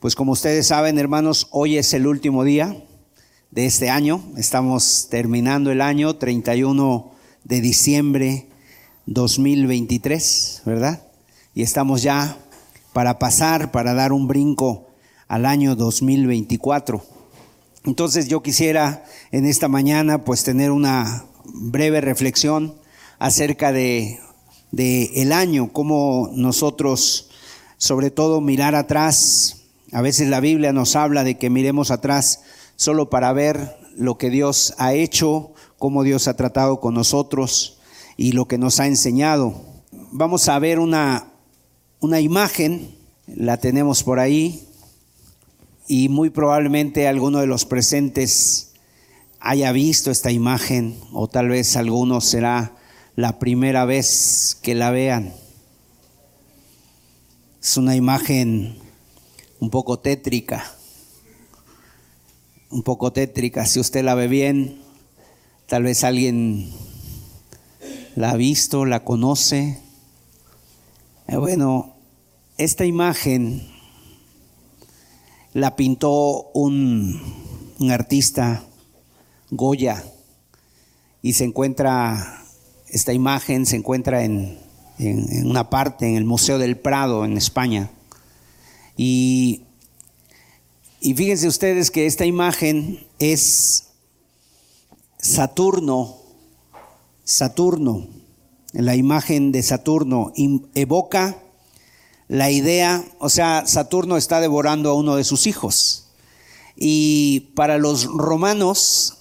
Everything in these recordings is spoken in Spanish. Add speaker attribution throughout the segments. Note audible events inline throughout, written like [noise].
Speaker 1: Pues como ustedes saben, hermanos, hoy es el último día de este año. Estamos terminando el año 31 de diciembre 2023, ¿verdad? Y estamos ya para pasar, para dar un brinco al año 2024. Entonces yo quisiera en esta mañana pues tener una breve reflexión acerca de, de el año, cómo nosotros sobre todo mirar atrás a veces la Biblia nos habla de que miremos atrás solo para ver lo que Dios ha hecho, cómo Dios ha tratado con nosotros y lo que nos ha enseñado. Vamos a ver una, una imagen, la tenemos por ahí, y muy probablemente alguno de los presentes haya visto esta imagen, o tal vez alguno será la primera vez que la vean. Es una imagen un poco tétrica, un poco tétrica. Si usted la ve bien, tal vez alguien la ha visto, la conoce. Eh, bueno, esta imagen la pintó un, un artista, Goya, y se encuentra, esta imagen se encuentra en, en una parte, en el Museo del Prado, en España. Y, fíjense ustedes que esta imagen es Saturno, Saturno, la imagen de Saturno evoca la idea, o sea, Saturno está devorando a uno de sus hijos. Y para los romanos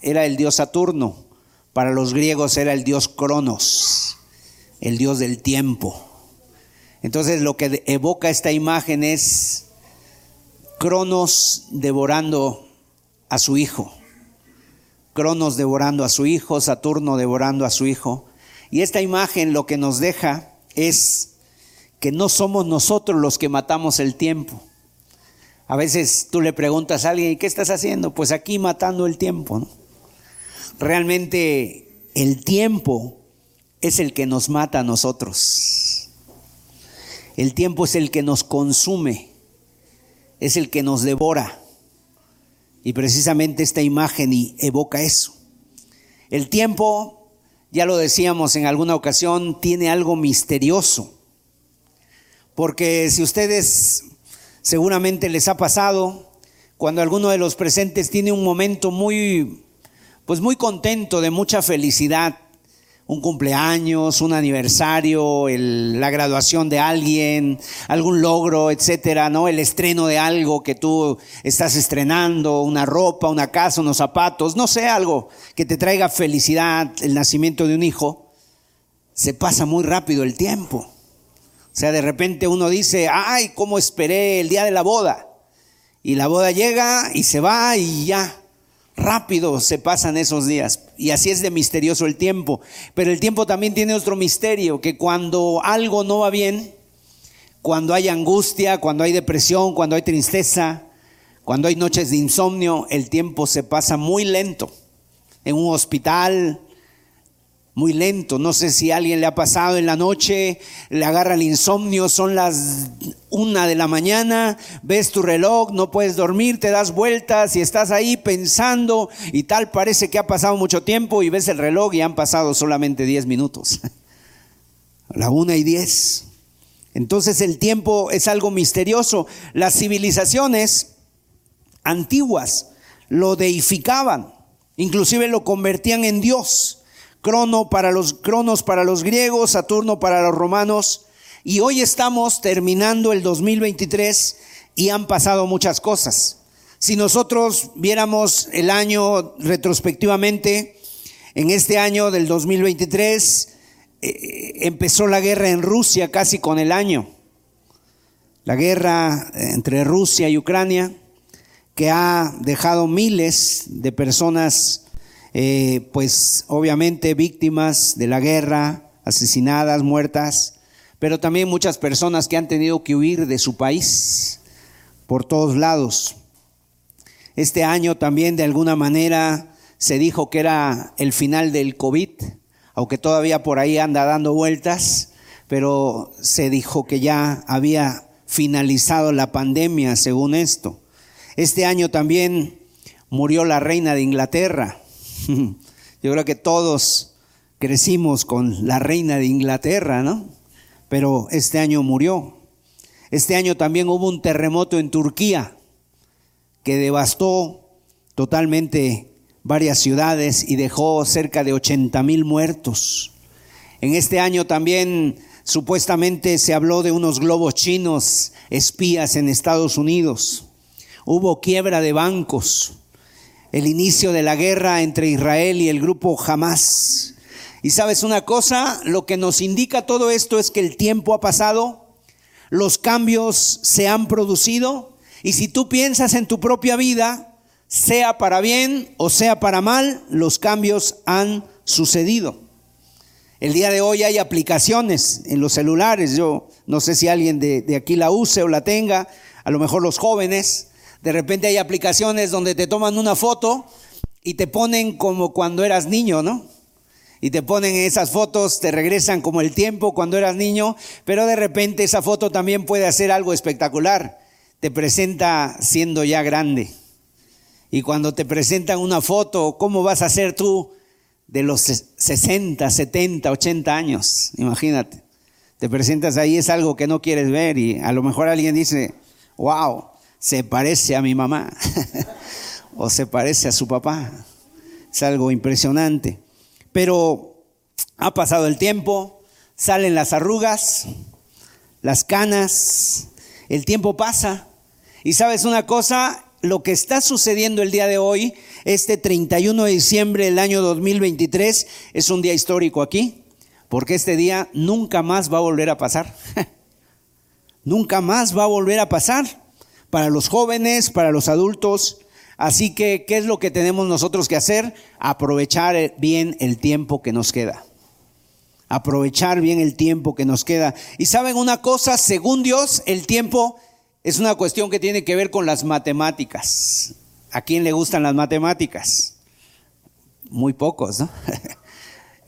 Speaker 1: era el dios Saturno, para los griegos era el dios Cronos, el dios del tiempo. Entonces lo que evoca esta imagen es Cronos devorando a su hijo. Cronos devorando a su hijo, Saturno devorando a su hijo. Y esta imagen lo que nos deja es que no somos nosotros los que matamos el tiempo. A veces tú le preguntas a alguien, ¿qué estás haciendo? Pues aquí matando el tiempo. Realmente el tiempo es el que nos mata a nosotros. El tiempo es el que nos consume, es el que nos devora. Y precisamente esta imagen evoca eso. El tiempo, ya lo decíamos en alguna ocasión, tiene algo misterioso. Porque si ustedes seguramente les ha pasado, cuando alguno de los presentes tiene un momento muy, pues muy contento, de mucha felicidad, un cumpleaños, un aniversario, la graduación de alguien, algún logro, etcétera, ¿no? El estreno de algo que tú estás estrenando, una ropa, una casa, unos zapatos, no sé, algo que te traiga felicidad, el nacimiento de un hijo, se pasa muy rápido el tiempo. O sea, de repente uno dice, ay, cómo esperé el día de la boda. Y la boda llega y se va y ya, rápido se pasan esos días. Y así es de misterioso el tiempo. Pero el tiempo también tiene otro misterio, que cuando algo no va bien, cuando hay angustia, cuando hay depresión, cuando hay tristeza, cuando hay noches de insomnio, el tiempo se pasa muy lento. En un hospital, muy lento. No sé si alguien le ha pasado en la noche, le agarra el insomnio, son las una de la mañana, ves tu reloj, no puedes dormir, te das vueltas y estás ahí pensando y tal, parece que ha pasado mucho tiempo y ves el reloj y han pasado solamente 10 minutos. [laughs] La una y diez. Entonces el tiempo es algo misterioso. Las civilizaciones antiguas lo deificaban, inclusive lo convertían en Dios. Crono para los Cronos para los griegos, Saturno para los romanos. Y hoy estamos terminando el 2023 y han pasado muchas cosas. Si nosotros viéramos el año retrospectivamente, en este año del 2023 eh, empezó la guerra en Rusia casi con el año. La guerra entre Rusia y Ucrania, que ha dejado miles de personas eh, pues obviamente víctimas de la guerra, asesinadas, muertas, pero también muchas personas que han tenido que huir de su país por todos lados. Este año también de alguna manera se dijo que era el final del COVID, aunque todavía por ahí anda dando vueltas, pero se dijo que ya había finalizado la pandemia, según esto. Este año también murió la reina de Inglaterra. [laughs] Yo creo que todos crecimos con la reina de Inglaterra, ¿no? Pero este año murió. Este año también hubo un terremoto en Turquía que devastó totalmente varias ciudades y dejó cerca de 80 mil muertos. En este año también supuestamente se habló de unos globos chinos espías en Estados Unidos. Hubo quiebra de bancos, el inicio de la guerra entre Israel y el grupo Hamas. Y sabes una cosa, lo que nos indica todo esto es que el tiempo ha pasado, los cambios se han producido y si tú piensas en tu propia vida, sea para bien o sea para mal, los cambios han sucedido. El día de hoy hay aplicaciones en los celulares. Yo no sé si alguien de, aquí la use o la tenga, a lo mejor los jóvenes. De repente hay aplicaciones donde te toman una foto y te ponen como cuando eras niño, ¿no? Y te ponen esas fotos, te regresan como el tiempo cuando eras niño, pero de repente esa foto también puede hacer algo espectacular. Te presenta siendo ya grande. Y cuando te presentan una foto, ¿cómo vas a ser tú de los 60, 70, 80 años, imagínate. Te presentas ahí, es algo que no quieres ver y a lo mejor alguien dice, wow, se parece a mi mamá [laughs] o se parece a su papá. Es algo impresionante. Pero ha pasado el tiempo, salen las arrugas, las canas, el tiempo pasa. Y sabes una cosa, lo que está sucediendo el día de hoy, este 31 de diciembre del año 2023, es un día histórico aquí, porque este día nunca más va a volver a pasar. [laughs] nunca más va a volver a pasar para los jóvenes, para los adultos. Así que, ¿qué es lo que tenemos nosotros que hacer? Aprovechar bien el tiempo que nos queda. Aprovechar bien el tiempo que nos queda. Y saben una cosa, según Dios, el tiempo es una cuestión que tiene que ver con las matemáticas. ¿A quién le gustan las matemáticas? Muy pocos, ¿no? [laughs]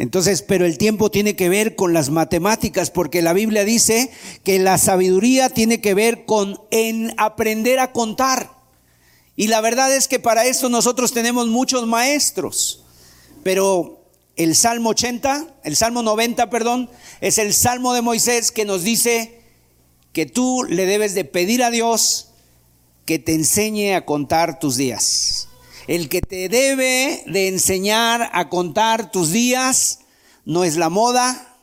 Speaker 1: Entonces, pero el tiempo tiene que ver con las matemáticas, porque la Biblia dice que la sabiduría tiene que ver con en aprender a contar. Y la verdad es que para esto nosotros tenemos muchos maestros, pero el Salmo 80, el Salmo 90, perdón, es el Salmo de Moisés que nos dice que tú le debes de pedir a Dios que te enseñe a contar tus días. El que te debe de enseñar a contar tus días no es la moda,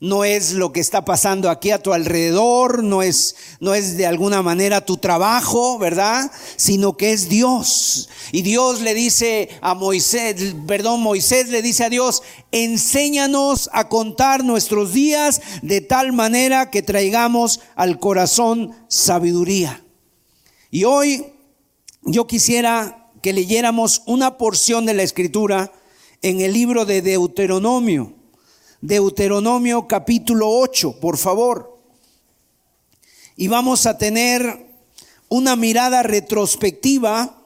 Speaker 1: no es lo que está pasando aquí a tu alrededor, no es, no es de alguna manera tu trabajo, ¿verdad? Sino que es Dios. Y Dios le dice a Moisés, perdón, Moisés le dice a Dios, enséñanos a contar nuestros días de tal manera que traigamos al corazón sabiduría. Y hoy yo quisiera que leyéramos una porción de la escritura en el libro de Deuteronomio. Deuteronomio capítulo 8, por favor. Y vamos a tener una mirada retrospectiva,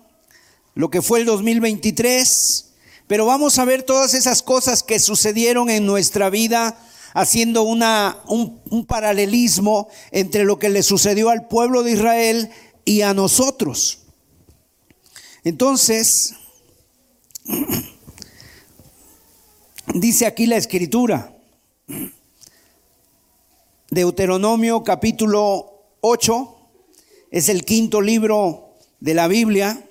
Speaker 1: lo que fue el 2023, pero vamos a ver todas esas cosas que sucedieron en nuestra vida, haciendo una, un, un paralelismo entre lo que le sucedió al pueblo de Israel y a nosotros. Entonces, Dice aquí la escritura, Deuteronomio capítulo 8, es el quinto libro de la Biblia,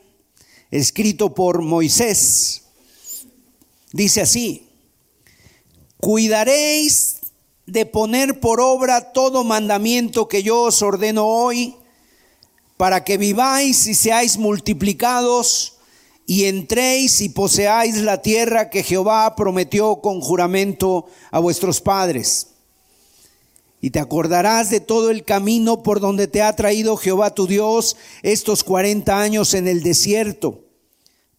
Speaker 1: escrito por Moisés. Dice así, cuidaréis de poner por obra todo mandamiento que yo os ordeno hoy, para que viváis y seáis multiplicados y entréis y poseáis la tierra que Jehová prometió con juramento a vuestros padres. Y te acordarás de todo el camino por donde te ha traído Jehová tu Dios estos cuarenta años en el desierto,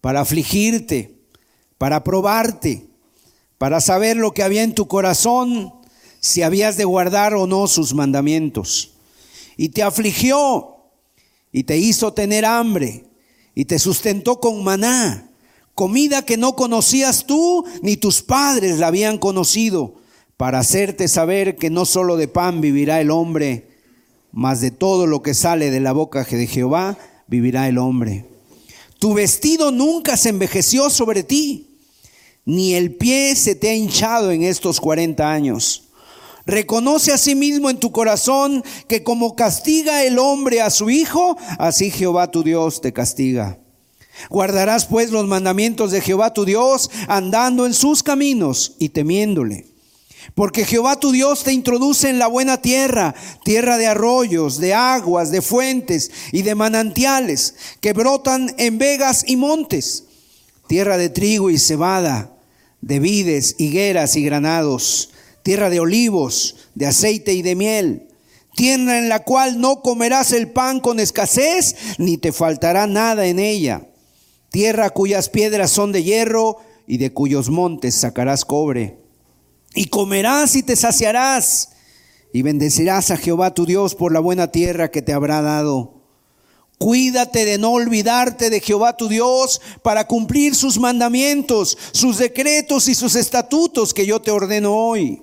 Speaker 1: para afligirte, para probarte, para saber lo que había en tu corazón, si habías de guardar o no sus mandamientos. Y te afligió y te hizo tener hambre y te sustentó con maná, comida que no conocías tú ni tus padres la habían conocido, para hacerte saber que no solo de pan vivirá el hombre, mas de todo lo que sale de la boca de Jehová vivirá el hombre. Tu vestido nunca se envejeció sobre ti, ni el pie se te ha hinchado en estos cuarenta años. Reconoce a sí mismo en tu corazón que como castiga el hombre a su hijo, así Jehová tu Dios te castiga. Guardarás pues los mandamientos de Jehová tu Dios, andando en sus caminos y temiéndole. Porque Jehová tu Dios te introduce en la buena tierra, tierra de arroyos, de aguas, de fuentes y de manantiales, que brotan en vegas y montes, tierra de trigo y cebada, de vides, higueras y granados, tierra de olivos, de aceite y de miel, tierra en la cual no comerás el pan con escasez, ni te faltará nada en ella, tierra cuyas piedras son de hierro y de cuyos montes sacarás cobre y comerás y te saciarás y bendecirás a Jehová tu Dios por la buena tierra que te habrá dado. Cuídate de no olvidarte de Jehová tu Dios para cumplir sus mandamientos, sus decretos y sus estatutos que yo te ordeno hoy.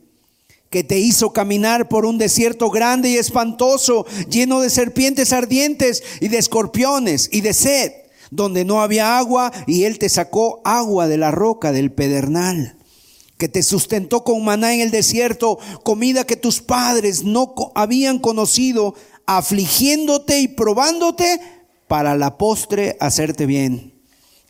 Speaker 1: que te hizo caminar por un desierto grande y espantoso, lleno de serpientes ardientes y de escorpiones y de sed, donde no había agua y él te sacó agua de la roca del pedernal que te sustentó con maná en el desierto, comida que tus padres no habían conocido, afligiéndote y probándote para la postre hacerte bien.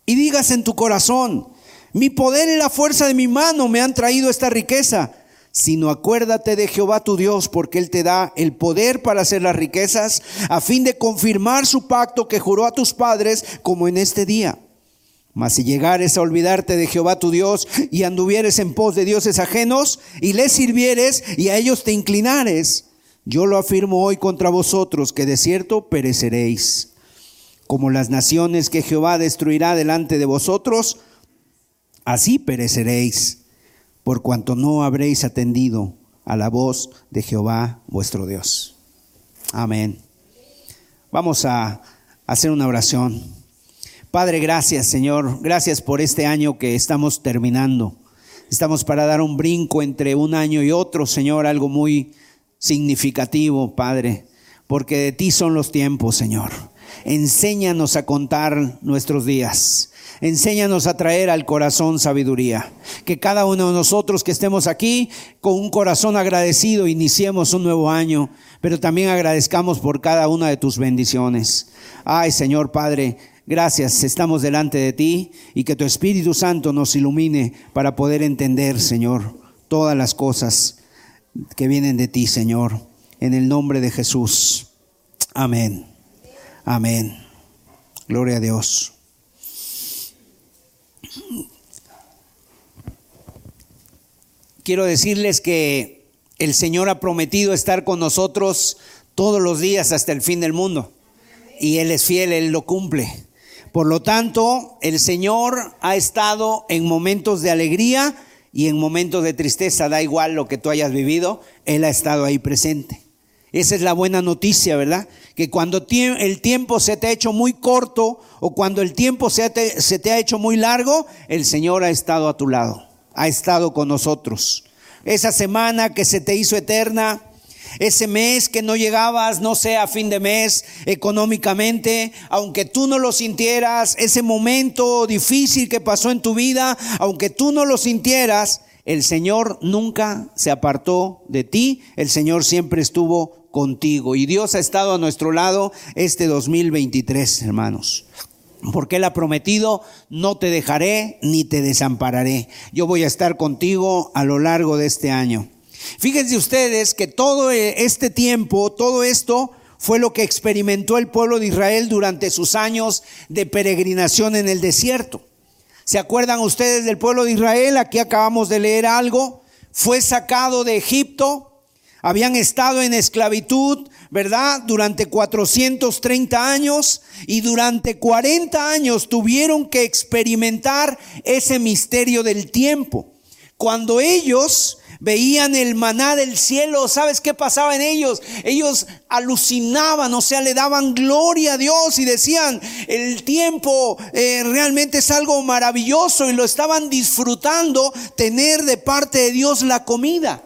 Speaker 1: Y digas en tu corazón, mi poder y la fuerza de mi mano me han traído esta riqueza, sino acuérdate de Jehová tu Dios, porque Él te da el poder para hacer las riquezas, a fin de confirmar su pacto que juró a tus padres, como en este día. Mas si llegares a olvidarte de Jehová tu Dios y anduvieres en pos de dioses ajenos y les sirvieres y a ellos te inclinares, yo lo afirmo hoy contra vosotros, que de cierto pereceréis. Como las naciones que Jehová destruirá delante de vosotros, así pereceréis, por cuanto no habréis atendido a la voz de Jehová vuestro Dios. Amén. Vamos a hacer una oración. Padre, gracias Señor, gracias por este año que estamos terminando. Estamos para dar un brinco entre un año y otro, Señor, algo muy significativo, Padre, porque de ti son los tiempos, Señor. Enséñanos a contar nuestros días. Enséñanos a traer al corazón sabiduría. Que cada uno de nosotros que estemos aquí con un corazón agradecido iniciemos un nuevo año, pero también agradezcamos por cada una de tus bendiciones. Ay, Señor Padre, gracias. Estamos delante de ti y que tu Espíritu Santo nos ilumine para poder entender, Señor, todas las cosas que vienen de ti, Señor, en el nombre de Jesús. Amén. Amén. Gloria a Dios. Quiero decirles que el Señor ha prometido estar con nosotros todos los días hasta el fin del mundo. Y Él es fiel, Él lo cumple. Por lo tanto, el Señor ha estado en momentos de alegría y en momentos de tristeza, da igual lo que tú hayas vivido, Él ha estado ahí presente. Esa es la buena noticia, ¿verdad? Que cuando el tiempo se te ha hecho muy corto o cuando el tiempo se te, ha hecho muy largo, el Señor ha estado a tu lado, ha estado con nosotros. Esa semana que se te hizo eterna, ese mes que no llegabas, no sé, a fin de mes económicamente, aunque tú no lo sintieras, ese momento difícil que pasó en tu vida, aunque tú no lo sintieras, el Señor nunca se apartó de ti, el Señor siempre estuvo contigo y Dios ha estado a nuestro lado este 2023, hermanos. Porque Él ha prometido, no te dejaré ni te desampararé. Yo voy a estar contigo a lo largo de este año. Fíjense ustedes que todo e, este tiempo, todo esto fue lo que experimentó el pueblo de Israel durante sus años de peregrinación en el desierto. ¿Se acuerdan ustedes del pueblo de Israel? Aquí acabamos de leer algo. Fue sacado de Egipto, habían estado en esclavitud ¿verdad? Durante 430 años y durante 40 años tuvieron que experimentar ese misterio del tiempo. Cuando ellos veían el maná del cielo, ¿sabes qué pasaba en ellos? Ellos alucinaban, o sea, le daban gloria a Dios y decían, el tiempo eh, realmente es algo maravilloso y lo estaban disfrutando tener de parte de Dios la comida.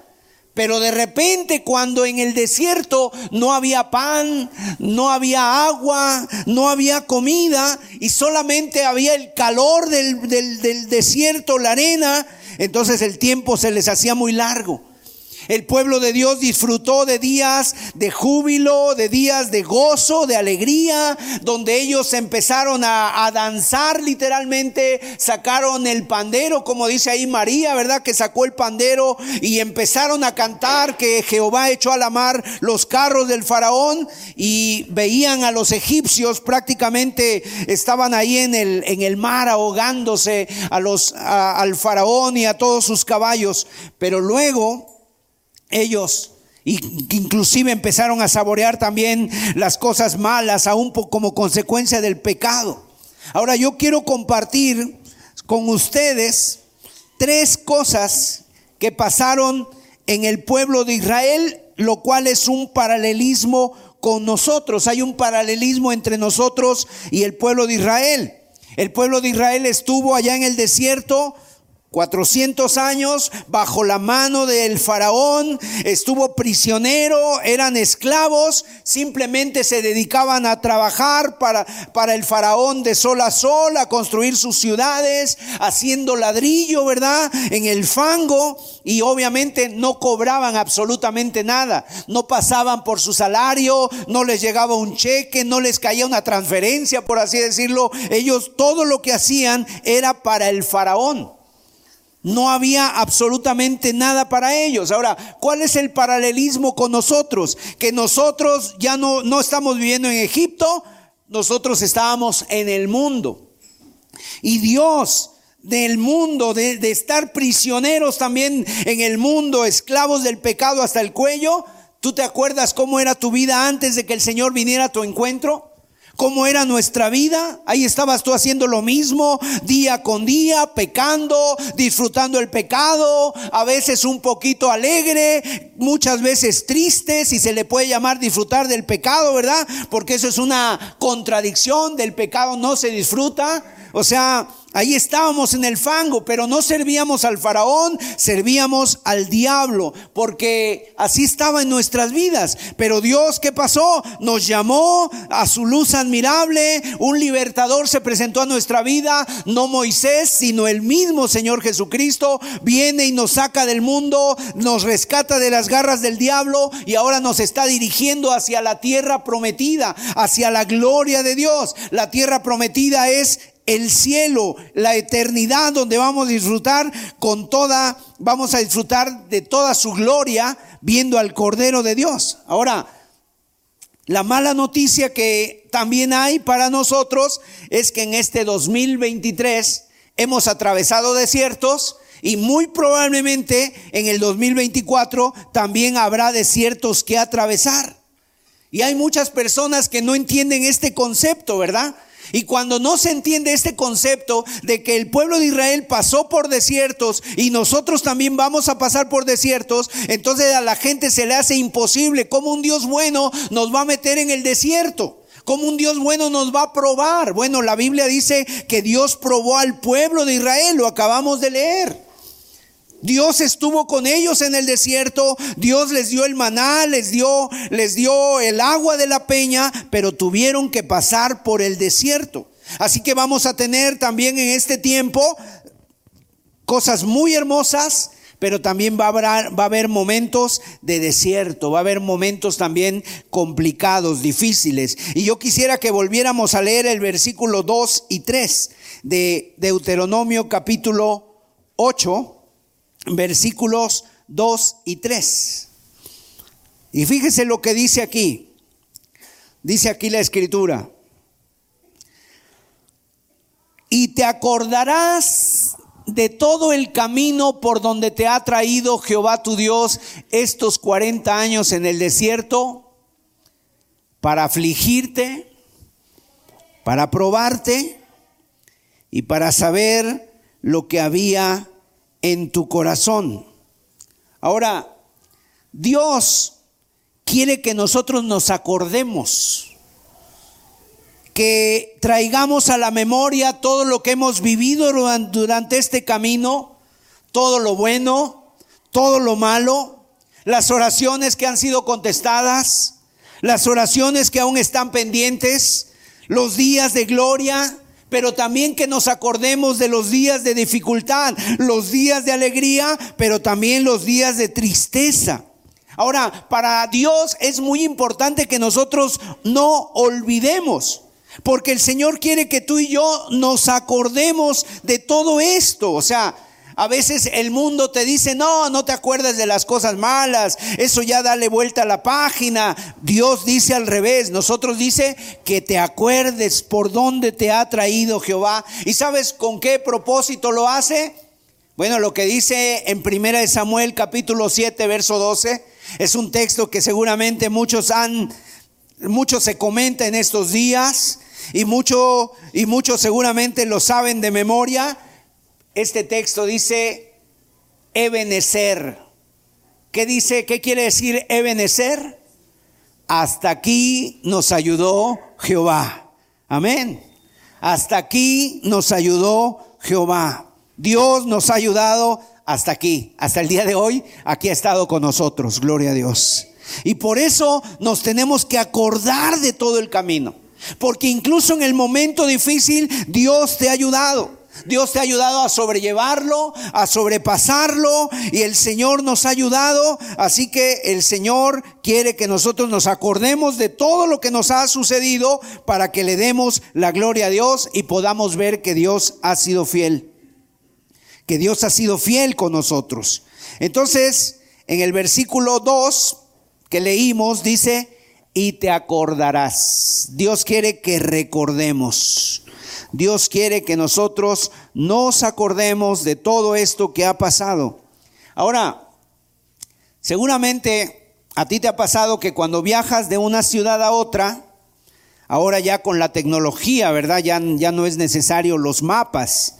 Speaker 1: Pero de repente cuando en el desierto no había pan, no había agua, no había comida y solamente había el calor del, del desierto, la arena, entonces el tiempo se les hacía muy largo. El pueblo de Dios disfrutó de días de júbilo, de días de gozo, de alegría, donde ellos empezaron a, danzar literalmente, sacaron el pandero, como dice ahí María, ¿verdad? Que sacó el pandero y empezaron a cantar que Jehová echó a la mar los carros del faraón y veían a los egipcios prácticamente estaban ahí en el, en el mar ahogándose a los, al faraón y a todos sus caballos. Pero luego ellos inclusive empezaron a saborear también las cosas malas, aún como consecuencia del pecado. Ahora yo quiero compartir con ustedes tres cosas que pasaron en el pueblo de Israel, lo cual es un paralelismo con nosotros. Hay un paralelismo entre nosotros y el pueblo de Israel. El pueblo de Israel estuvo allá en el desierto 400 años bajo la mano del faraón, estuvo prisionero, eran esclavos, simplemente se dedicaban a trabajar para, para el faraón de sol a sol, a construir sus ciudades, haciendo ladrillo, ¿verdad? En el fango y obviamente no cobraban absolutamente nada, no pasaban por su salario, no les llegaba un cheque, no les caía una transferencia, por así decirlo, ellos todo lo que hacían era para el faraón. No había absolutamente nada para ellos. Ahora, ¿cuál es el paralelismo con nosotros? Que nosotros ya no, no estamos viviendo en Egipto, nosotros estábamos en el mundo. Y Dios del mundo, de, de estar prisioneros también en el mundo, esclavos del pecado hasta el cuello, ¿tú te acuerdas cómo era tu vida antes de que el Señor viniera a tu encuentro? Cómo era nuestra vida. Ahí estabas tú haciendo lo mismo día con día, pecando, disfrutando el pecado, a veces un poquito alegre, muchas veces triste, si se le puede llamar disfrutar del pecado, ¿verdad? Porque eso es una contradicción, del pecado no se disfruta. O sea, Ahí estábamos en el fango, pero no servíamos al faraón, servíamos al diablo, porque así estaba en nuestras vidas. Pero Dios, ¿qué pasó? Nos llamó a su luz admirable, un libertador se presentó a nuestra vida, no Moisés, sino el mismo Señor Jesucristo, viene y nos saca del mundo, nos rescata de las garras del diablo y ahora nos está dirigiendo hacia la tierra prometida, hacia la gloria de Dios. La tierra prometida es el cielo, la eternidad donde vamos a disfrutar con toda, vamos a disfrutar de toda su gloria viendo al Cordero de Dios. Ahora, la mala noticia que también hay para nosotros es que en este 2023 hemos atravesado desiertos y muy probablemente en el 2024 también habrá desiertos que atravesar. Y hay muchas personas que no entienden este concepto, ¿verdad? Y cuando no se entiende este concepto de que el pueblo de Israel pasó por desiertos y nosotros también vamos a pasar por desiertos, entonces a la gente se le hace imposible cómo un Dios bueno nos va a meter en el desierto. ¿Cómo un Dios bueno nos va a probar? Bueno, la Biblia dice que Dios probó al pueblo de Israel, lo acabamos de leer. Dios estuvo con ellos en el desierto, Dios les dio el maná, les dio, les dio el agua de la peña, pero tuvieron que pasar por el desierto. Así que vamos a tener también en este tiempo cosas muy hermosas, pero también va a, haber, va a haber momentos de desierto, va a haber momentos también complicados, difíciles. Y yo quisiera que volviéramos a leer el versículo 2 y 3 de Deuteronomio capítulo 8 versículos 2 y 3. Y fíjese lo que dice aquí. Dice aquí la escritura. Y te acordarás de todo el camino por donde te ha traído Jehová tu Dios estos 40 años en el desierto, para afligirte, para probarte y para saber lo que había en tu corazón. Ahora, Dios quiere que nosotros nos acordemos, que traigamos a la memoria todo lo que hemos vivido durante este camino, todo lo bueno, todo lo malo, las oraciones que han sido contestadas, las oraciones que aún están pendientes, los días de gloria, pero también que nos acordemos de los días de dificultad, los días de alegría, pero también los días de tristeza. Ahora, para Dios es muy importante que nosotros no olvidemos, porque el Señor quiere que tú y yo nos acordemos de todo esto. O sea, a veces el mundo te dice, no, no te acuerdas de las cosas malas, eso ya dale vuelta a la página. Dios dice al revés, nosotros dice que te acuerdes por dónde te ha traído Jehová. ¿Y sabes con qué propósito lo hace? Bueno, lo que dice en Primera de Samuel capítulo 7, verso 12, es un texto que seguramente muchos han, muchos se comenta en estos días y mucho, y muchos seguramente lo saben de memoria. Este texto dice Ebenecer. ¿Qué dice? ¿Qué quiere decir Ebenecer? Hasta aquí nos ayudó Jehová. Amén. Hasta aquí nos ayudó Jehová. Dios nos ha ayudado hasta aquí, hasta el día de hoy, aquí ha estado con nosotros, gloria a Dios. Y por eso nos tenemos que acordar de todo el camino, porque incluso en el momento difícil Dios te ha ayudado. Dios te ha ayudado a sobrellevarlo, a sobrepasarlo y el Señor nos ha ayudado. Así que el Señor quiere que nosotros nos acordemos de todo lo que nos ha sucedido para que le demos la gloria a Dios y podamos ver que Dios ha sido fiel. Que Dios ha sido fiel con nosotros. Entonces, en el versículo 2 que leímos dice, y te acordarás. Dios quiere que recordemos. Dios quiere que nosotros nos acordemos de todo esto que ha pasado. Ahora, seguramente a ti te ha pasado que cuando viajas de una ciudad a otra, ahora ya con la tecnología, ¿verdad? Ya, ya no es necesario los mapas,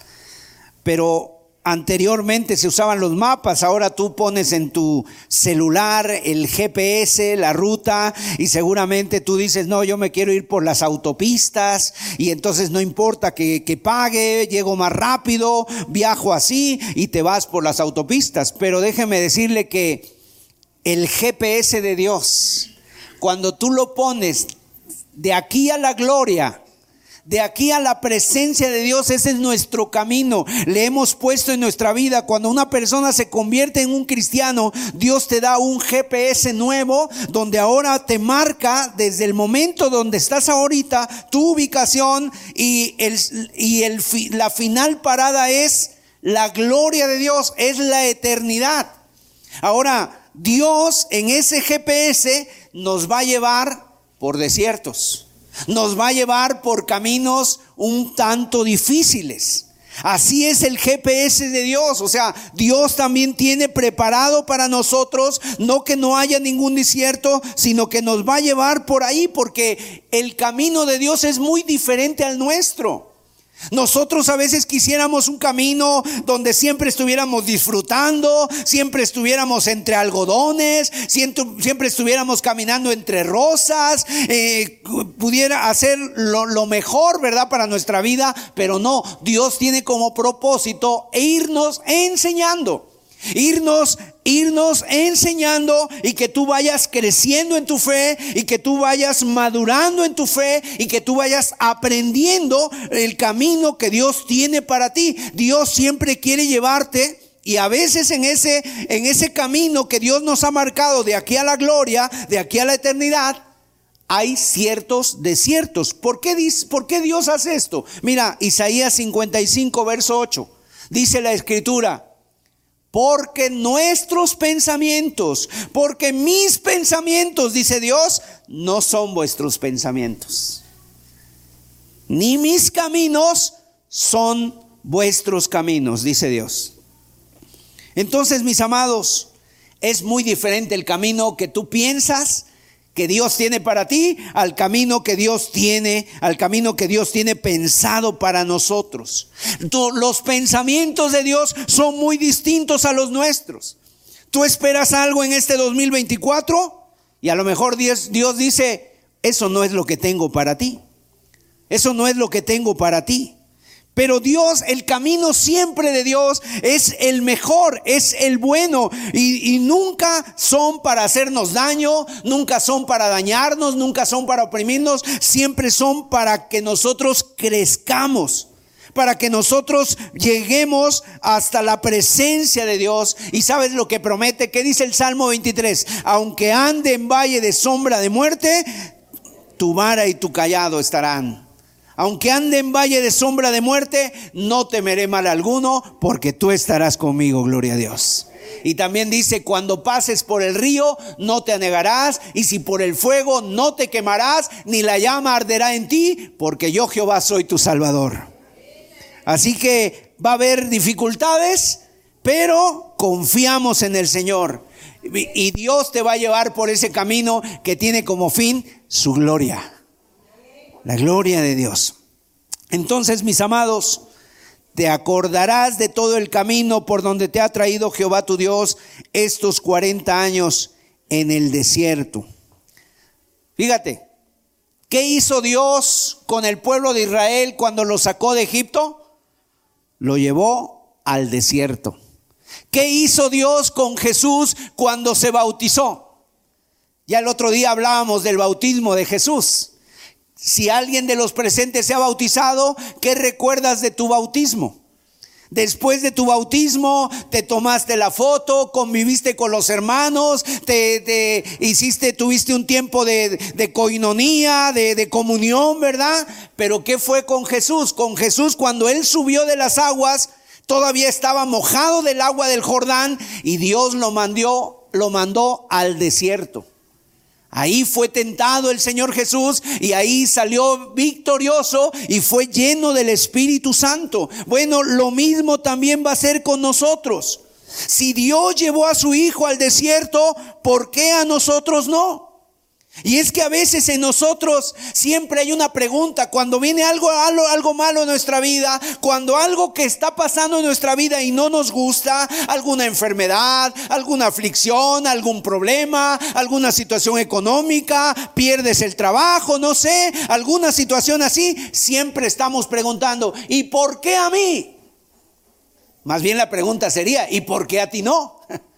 Speaker 1: pero Anteriormente se usaban los mapas, ahora tú pones en tu celular el GPS, la ruta, y seguramente tú dices, no, yo me quiero ir por las autopistas, y entonces no importa que, que pague, llego más rápido, viajo así, y te vas por las autopistas. Pero déjeme decirle que el GPS de Dios, cuando tú lo pones de aquí a la gloria, de aquí a la presencia de Dios, ese es nuestro camino. Le hemos puesto en nuestra vida. Cuando una persona se convierte en un cristiano, Dios te da un GPS nuevo donde ahora te marca desde el momento donde estás ahorita tu ubicación y, el, y el, la final parada es la gloria de Dios, es la eternidad. Ahora, Dios en ese GPS nos va a llevar por desiertos nos va a llevar por caminos un tanto difíciles. Así es el GPS de Dios. O sea, Dios también tiene preparado para nosotros, no que no haya ningún desierto, sino que nos va a llevar por ahí, porque el camino de Dios es muy diferente al nuestro. Nosotros a veces quisiéramos un camino donde siempre estuviéramos disfrutando, siempre estuviéramos entre algodones, siempre, estuviéramos caminando entre rosas, eh, pudiera hacer lo, lo mejor, ¿verdad? Para nuestra vida, pero no, Dios tiene como propósito irnos enseñando irnos, irnos enseñando y que tú vayas creciendo en tu fe y que tú vayas madurando en tu fe y que tú vayas aprendiendo el camino que Dios tiene para ti. Dios siempre quiere llevarte y a veces en ese, en ese camino que Dios nos ha marcado de aquí a la gloria, de aquí a la eternidad, hay ciertos desiertos. ¿Por qué, ¿Por qué Dios hace esto? Mira, Isaías 55, verso 8. Dice la escritura, porque nuestros pensamientos, porque mis pensamientos, dice Dios, no son vuestros pensamientos. Ni mis caminos son vuestros caminos, dice Dios. Entonces, mis amados, es muy diferente el camino que tú piensas que Dios tiene para ti al camino que Dios tiene, al camino que Dios tiene pensado para nosotros. los pensamientos de Dios son muy distintos a los nuestros. Tú esperas algo en este 2024 y a lo mejor Dios, Dios dice, eso no es lo que tengo para ti. Eso no es lo que tengo para ti. Pero Dios, el camino siempre de Dios es el mejor, es el bueno. Y, nunca son para hacernos daño, nunca son para dañarnos, nunca son para oprimirnos, siempre son para que nosotros crezcamos para que nosotros lleguemos hasta la presencia de Dios. Y sabes lo que promete, ¿qué dice el Salmo 23? Aunque ande en valle de sombra de muerte, tu vara y tu callado estarán aunque ande en valle de sombra de muerte, no temeré mal alguno, porque tú estarás conmigo, gloria a Dios. Y también dice, cuando pases por el río, no te anegarás, y si por el fuego, no te quemarás, ni la llama arderá en ti, porque yo Jehová soy tu Salvador. Así que va a haber dificultades, pero confiamos en el Señor. Y Dios te va a llevar por ese camino que tiene como fin su gloria la gloria de Dios. Entonces, mis amados, te acordarás de todo el camino por donde te ha traído Jehová tu Dios estos 40 años en el desierto. Fíjate, ¿qué hizo Dios con el pueblo de Israel cuando lo sacó de Egipto? Lo llevó al desierto. ¿Qué hizo Dios con Jesús cuando se bautizó? Ya el otro día hablábamos del bautismo de Jesús. Si alguien de los presentes se ha bautizado, ¿qué recuerdas de tu bautismo? Después de tu bautismo, te tomaste la foto, conviviste con los hermanos, te, hiciste, tuviste un tiempo de, de coinonía, de, de comunión, ¿verdad? Pero ¿qué fue con Jesús? Con Jesús cuando Él subió de las aguas, todavía estaba mojado del agua del Jordán y Dios lo mandó, lo mandó al desierto. Ahí fue tentado el Señor Jesús y ahí salió victorioso y fue lleno del Espíritu Santo. Bueno, lo mismo también va a ser con nosotros. Si Dios llevó a su Hijo al desierto, ¿por qué a nosotros no? Y es que a veces en nosotros siempre hay una pregunta, cuando viene algo, algo, algo, malo en nuestra vida, cuando algo que está pasando en nuestra vida y no nos gusta, alguna enfermedad, alguna aflicción, algún problema, alguna situación económica, pierdes el trabajo, no sé, alguna situación así, siempre estamos preguntando, ¿y por qué a mí? Más bien la pregunta sería, ¿y por qué a ti no? [laughs]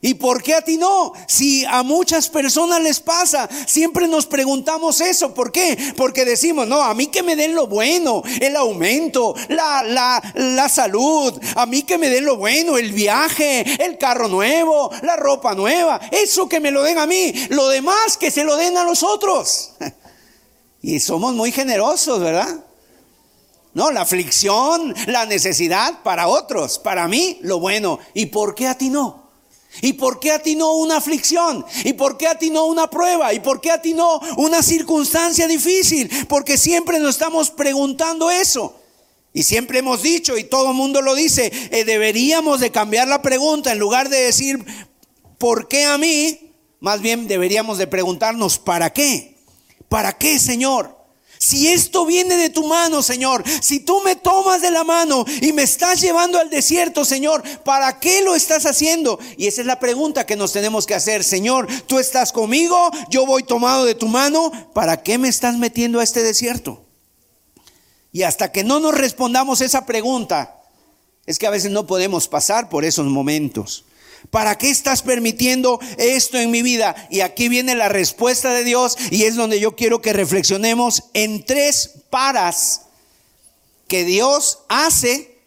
Speaker 1: ¿Y por qué a ti no? Si a muchas personas les pasa, siempre nos preguntamos eso. ¿Por qué? Porque decimos, no, a mí que me den lo bueno, el aumento, la, la, la salud, a mí que me den lo bueno, el viaje, el carro nuevo, la ropa nueva, eso que me lo den a mí, lo demás que se lo den a los otros. [laughs] Y somos muy generosos, ¿verdad? No, la aflicción, la necesidad para otros, para mí lo bueno. ¿Y por qué a ti no? ¿Y por qué a ti no una aflicción? ¿Y por qué a ti no una prueba? ¿Y por qué a ti no una circunstancia difícil? Porque siempre nos estamos preguntando eso. Y siempre hemos dicho, y todo el mundo lo dice, eh, deberíamos de cambiar la pregunta en lugar de decir, ¿por qué a mí? Más bien deberíamos de preguntarnos, ¿para qué? ¿Para qué, Señor? Si esto viene de tu mano, Señor, si tú me tomas de la mano y me estás llevando al desierto, Señor, ¿para qué lo estás haciendo? Y esa es la pregunta que nos tenemos que hacer. Señor, tú estás conmigo, yo voy tomado de tu mano, ¿para qué me estás metiendo a este desierto? Y hasta que no nos respondamos esa pregunta, es que a veces no podemos pasar por esos momentos. ¿Para qué estás permitiendo esto en mi vida? Y aquí viene la respuesta de Dios y es donde yo quiero que reflexionemos en tres paras que Dios hace,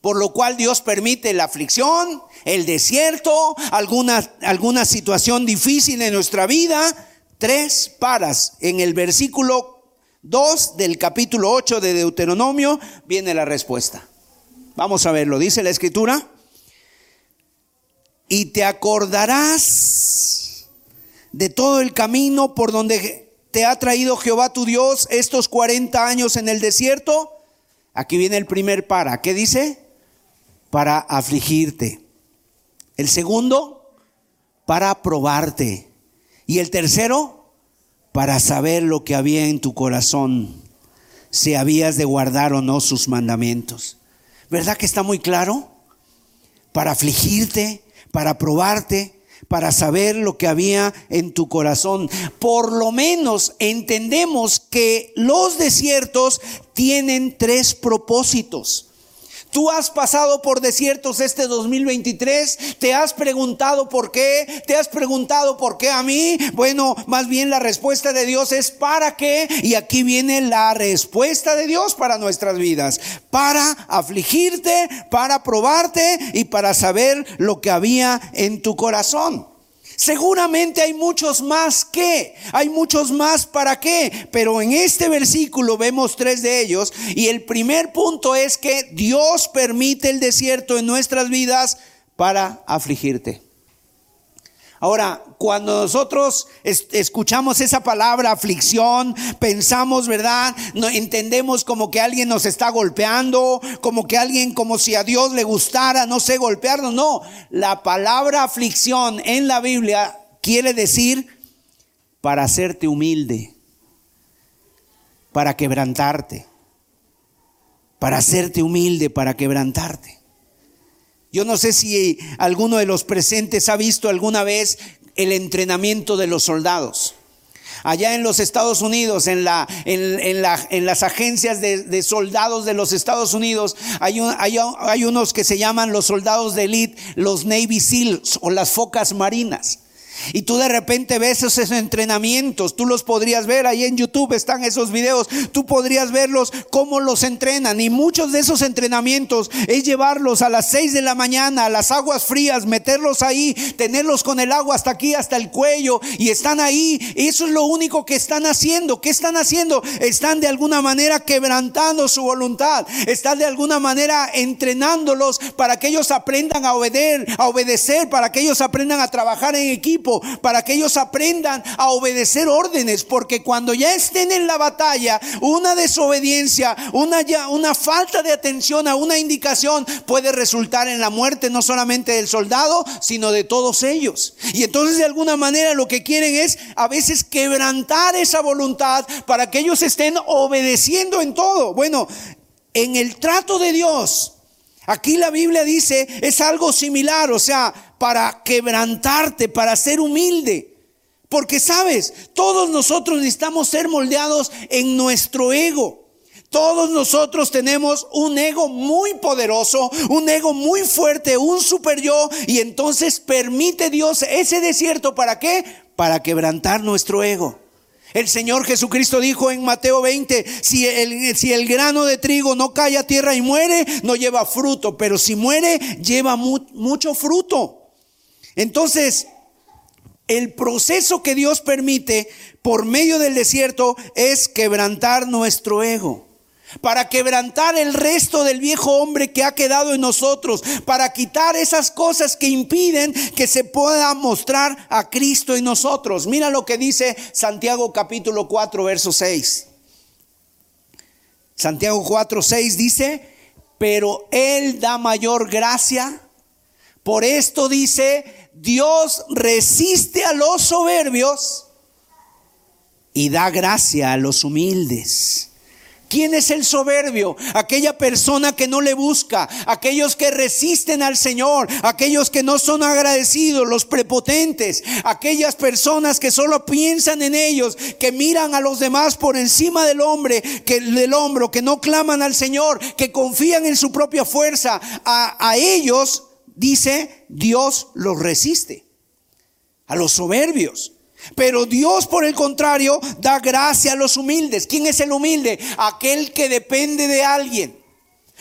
Speaker 1: por lo cual Dios permite la aflicción, el desierto, alguna, alguna situación difícil en nuestra vida. Tres paras. En el versículo 2 del capítulo 8 de Deuteronomio viene la respuesta. Vamos a verlo. Dice la escritura y te acordarás de todo el camino por donde te ha traído Jehová tu Dios estos 40 años en el desierto. Aquí viene el primer para. ¿Qué dice? Para afligirte. El segundo, para probarte. Y el tercero, para saber lo que había en tu corazón, si habías de guardar o no sus mandamientos. ¿Verdad que está muy claro? Para afligirte, para probarte, para saber lo que había en tu corazón. Por lo menos entendemos que los desiertos tienen tres propósitos. Tú has pasado por desiertos este 2023, te has preguntado por qué, te has preguntado por qué a mí. Bueno, más bien la respuesta de Dios es para qué. Y aquí viene la respuesta de Dios para nuestras vidas. Para afligirte, para probarte y para saber lo que había en tu corazón. Seguramente hay muchos más que, hay muchos más para qué, pero en este versículo vemos tres de ellos y el primer punto es que Dios permite el desierto en nuestras vidas para afligirte. Ahora, cuando nosotros escuchamos esa palabra aflicción, pensamos, ¿verdad? Entendemos como que alguien nos está golpeando, como que alguien como si a Dios le gustara, no sé, golpearnos. No, la palabra aflicción en la Biblia quiere decir para hacerte humilde, para quebrantarte, para hacerte humilde, para quebrantarte. Yo no sé si alguno de los presentes ha visto alguna vez el entrenamiento de los soldados. Allá en los Estados Unidos, en, la, en, la, en las agencias de, soldados de los Estados Unidos, hay, hay, hay unos que se llaman los soldados de élite, los Navy SEALs o las focas marinas. Y tú de repente ves esos entrenamientos, tú los podrías ver, ahí en YouTube están esos videos, tú podrías verlos cómo los entrenan. Y muchos de esos entrenamientos es llevarlos a las 6 de la mañana a las aguas frías, meterlos ahí, tenerlos con el agua hasta aquí, hasta el cuello, y están ahí. Eso es lo único que están haciendo. ¿Qué están haciendo? Están de alguna manera quebrantando su voluntad, están de alguna manera entrenándolos para que ellos aprendan a obedecer, a obedecer, para que ellos aprendan a trabajar en equipo para que ellos aprendan a obedecer órdenes, porque cuando ya estén en la batalla, una desobediencia, una, ya, una falta de atención a una indicación puede resultar en la muerte no solamente del soldado, sino de todos ellos. Y entonces de alguna manera lo que quieren es a veces quebrantar esa voluntad para que ellos estén obedeciendo en todo. Bueno, en el trato de Dios, Aquí la Biblia dice, es algo similar, o sea, para quebrantarte, para ser humilde. Porque sabes, todos nosotros necesitamos ser moldeados en nuestro ego. Todos nosotros tenemos un ego muy poderoso, un ego muy fuerte, un super yo. Y entonces permite Dios ese desierto. ¿Para qué? Para quebrantar nuestro ego. El Señor Jesucristo dijo en Mateo 20, si el, si el grano de trigo no cae a tierra y muere, no lleva fruto, pero si muere, lleva mucho fruto. Entonces, el proceso que Dios permite por medio del desierto es quebrantar nuestro ego para quebrantar el resto del viejo hombre que ha quedado en nosotros, para quitar esas cosas que impiden que se pueda mostrar a Cristo en nosotros. Mira lo que dice Santiago capítulo 4, verso 6. Santiago 4, 6 dice, pero Él da mayor gracia. Por esto dice, Dios resiste a los soberbios y da gracia a los humildes. ¿Quién es el soberbio? Aquella persona que no le busca, aquellos que resisten al Señor, aquellos que no son agradecidos, los prepotentes, aquellas personas que solo piensan en ellos, que miran a los demás por encima del hombre, que del hombro, que no claman al Señor, que confían en su propia fuerza. A, a ellos dice Dios los resiste. A los soberbios. Pero Dios, por el contrario, da gracia a los humildes. ¿Quién es el humilde? Aquel que depende de alguien.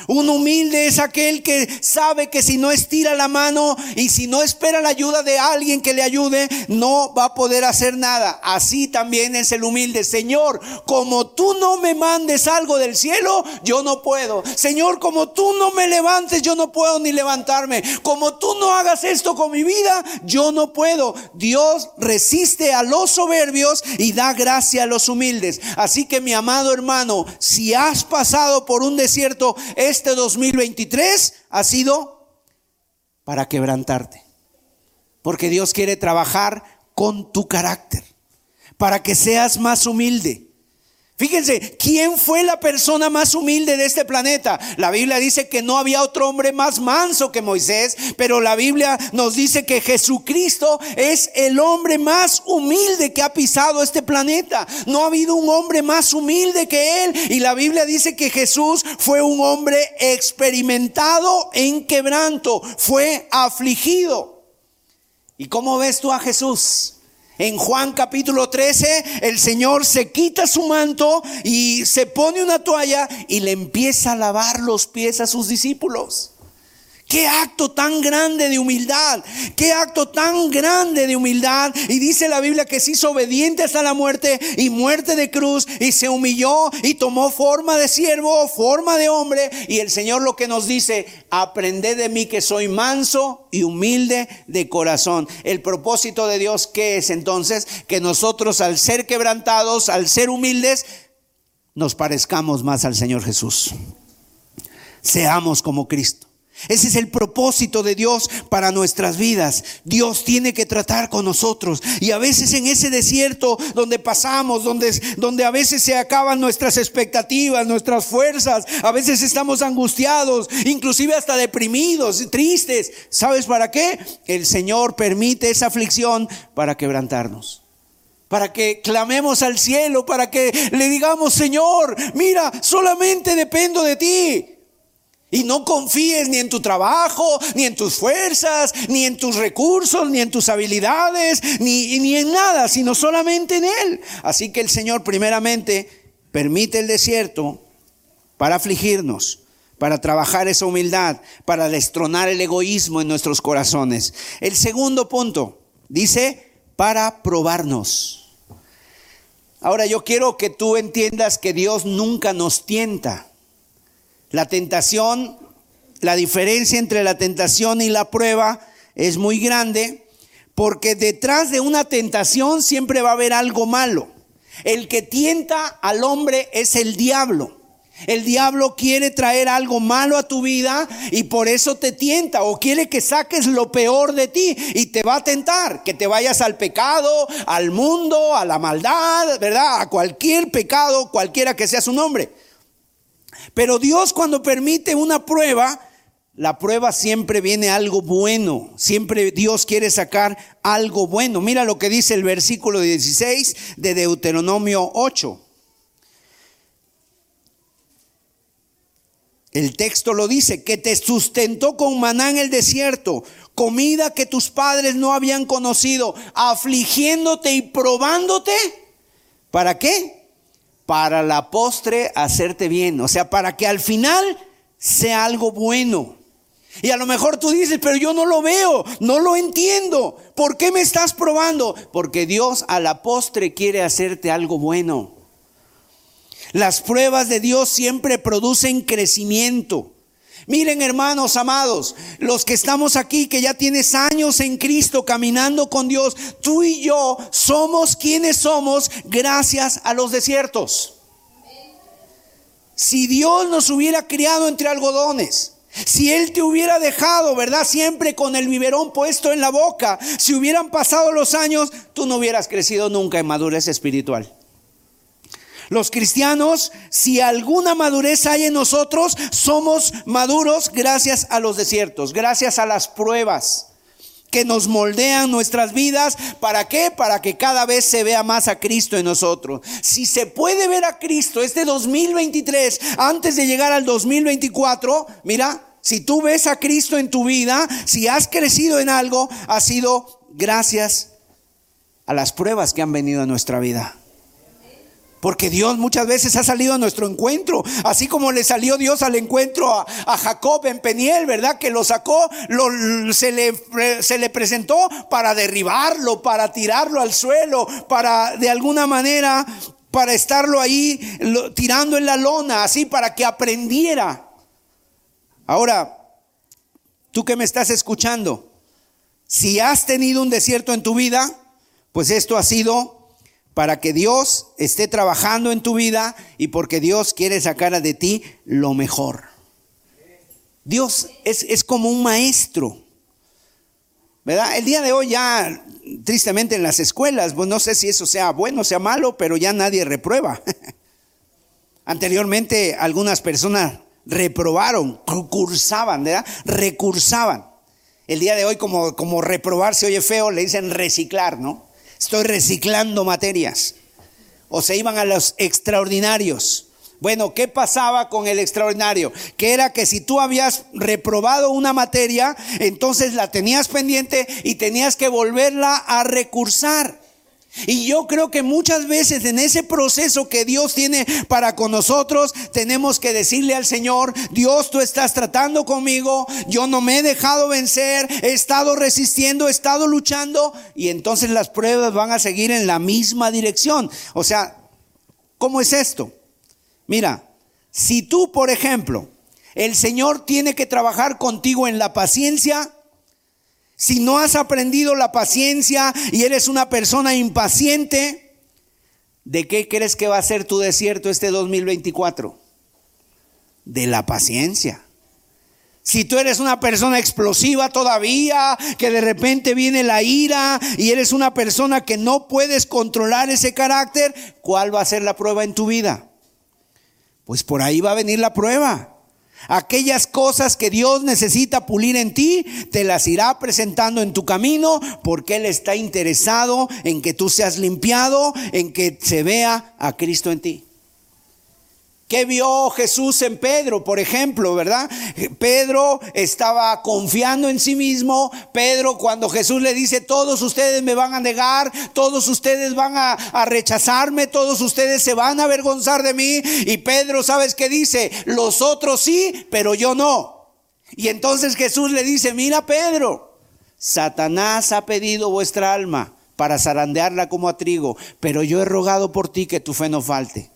Speaker 1: Un humilde es aquel que sabe que si no estira la mano y si no espera la ayuda de alguien que le ayude, no va a poder hacer nada. Así también es el humilde. Señor, como tú no me mandes algo del cielo, yo no puedo. Señor, como tú no me levantes, yo no puedo ni levantarme. Como tú no hagas esto con mi vida, yo no puedo. Dios resiste a los soberbios y da gracia a los humildes. Así que mi amado hermano, si has pasado por un desierto, este 2023 ha sido para quebrantarte. Porque Dios quiere trabajar con tu carácter. para que seas más humilde. Fíjense, ¿quién fue la persona más humilde de este planeta? La Biblia dice que no había otro hombre más manso que Moisés, pero la Biblia nos dice que Jesucristo es el hombre más humilde que ha pisado este planeta. No ha habido un hombre más humilde que él. Y la Biblia dice que Jesús fue un hombre experimentado en quebranto, fue afligido. ¿Y cómo ves tú a Jesús? En Juan capítulo 13, el Señor se quita su manto y se pone una toalla y le empieza a lavar los pies a sus discípulos. Qué acto tan grande de humildad, qué acto tan grande de humildad. Y dice la Biblia que se hizo obediente hasta la muerte y muerte de cruz y se humilló y tomó forma de siervo, forma de hombre. Y el Señor lo que nos dice, aprended de mí que soy manso y humilde de corazón. El propósito de Dios, ¿qué es entonces? Que nosotros al ser quebrantados, al ser humildes, nos parezcamos más al Señor Jesús. Seamos como Cristo. Ese es el propósito de Dios para nuestras vidas. Dios tiene que tratar con nosotros. Y a veces en ese desierto donde pasamos, donde, donde a veces se acaban nuestras expectativas, nuestras fuerzas, a veces estamos angustiados, inclusive hasta deprimidos, tristes. ¿Sabes para qué? El Señor permite esa aflicción para quebrantarnos para que clamemos al cielo, para que le digamos, Señor, mira, solamente dependo de ti. Y no confíes ni en tu trabajo, ni en tus fuerzas, ni en tus recursos, ni en tus habilidades, ni, ni en nada, sino solamente en Él. Así que el Señor primeramente permite el desierto para afligirnos, para trabajar esa humildad, para destronar el egoísmo en nuestros corazones. El segundo punto dice, para probarnos. Ahora yo quiero que tú entiendas que Dios nunca nos tienta. La tentación, la diferencia entre la tentación y la prueba es muy grande porque detrás de una tentación siempre va a haber algo malo. El que tienta al hombre es el diablo. El diablo quiere traer algo malo a tu vida y por eso te tienta o quiere que saques lo peor de ti y te va a tentar, que te vayas al pecado, al mundo, a la maldad, ¿verdad? A cualquier pecado, cualquiera que sea su nombre. Pero Dios cuando permite una prueba, la prueba siempre viene algo bueno. Siempre Dios quiere sacar algo bueno. Mira lo que dice el versículo 16 de Deuteronomio 8. El texto lo dice, que te sustentó con maná en el desierto, comida que tus padres no habían conocido, afligiéndote y probándote. ¿Para qué? Para la postre hacerte bien, o sea, para que al final sea algo bueno. Y a lo mejor tú dices, pero yo no lo veo, no lo entiendo. ¿Por qué me estás probando? Porque Dios a la postre quiere hacerte algo bueno. Las pruebas de Dios siempre producen crecimiento. Miren hermanos amados, los que estamos aquí, que ya tienes años en Cristo caminando con Dios, tú y yo somos quienes somos gracias a los desiertos. Si Dios nos hubiera criado entre algodones, si Él te hubiera dejado, ¿verdad? Siempre con el biberón puesto en la boca, si hubieran pasado los años, tú no hubieras crecido nunca en madurez espiritual. Los cristianos, si alguna madurez hay en nosotros, somos maduros gracias a los desiertos, gracias a las pruebas que nos moldean nuestras vidas. ¿Para qué? Para que cada vez se vea más a Cristo en nosotros. Si se puede ver a Cristo este 2023 antes de llegar al 2024, mira, si tú ves a Cristo en tu vida, si has crecido en algo, ha sido gracias a las pruebas que han venido a nuestra vida. Porque Dios muchas veces ha salido a nuestro encuentro, así como le salió Dios al encuentro a, Jacob en Peniel, ¿verdad? Que lo sacó, se, le, se le presentó para derribarlo, para tirarlo al suelo, para de alguna manera, para estarlo ahí tirando en la lona, así para que aprendiera. Ahora, tú que me estás escuchando, si has tenido un desierto en tu vida, pues esto ha sido para que Dios esté trabajando en tu vida y porque Dios quiere sacar de ti lo mejor. Dios es, es como un maestro. ¿Verdad? El día de hoy ya, tristemente en las escuelas, pues no sé si eso sea bueno o sea malo, pero ya nadie reprueba. [laughs] Anteriormente algunas personas reprobaron, cursaban, ¿verdad? Recursaban. El día de hoy como, como reprobar se oye feo, le dicen reciclar, ¿no? Estoy reciclando materias. O se iban a los extraordinarios. Bueno, ¿qué pasaba con el extraordinario? Que era que si tú habías reprobado una materia, entonces la tenías pendiente y tenías que volverla a recursar. Y yo creo que muchas veces en ese proceso que Dios tiene para con nosotros, tenemos que decirle al Señor, Dios, tú estás tratando conmigo, yo no me he dejado vencer, he estado resistiendo, he estado luchando, y entonces las pruebas van a seguir en la misma dirección. O sea, ¿cómo es esto? Mira, si tú, por ejemplo, el Señor tiene que trabajar contigo en la paciencia, si no has aprendido la paciencia y eres una persona impaciente, ¿de qué crees que va a ser tu desierto este 2024? De la paciencia. Si tú eres una persona explosiva todavía, que de repente viene la ira y eres una persona que no puedes controlar ese carácter, ¿cuál va a ser la prueba en tu vida? Pues por ahí va a venir la prueba. Aquellas cosas que Dios necesita pulir en ti, te las irá presentando en tu camino porque Él está interesado en que tú seas limpiado, en que se vea a Cristo en ti. ¿Qué vio Jesús en Pedro, por ejemplo, verdad? Pedro estaba confiando en sí mismo. Pedro, cuando Jesús le dice, todos ustedes me van a negar, todos ustedes van a, a, rechazarme, todos ustedes se van a avergonzar de mí. Y Pedro, ¿sabes qué dice? Los otros sí, pero yo no. Y entonces Jesús le dice, mira Pedro, Satanás ha pedido vuestra alma para zarandearla como a trigo, pero yo he rogado por ti que tu fe no falte.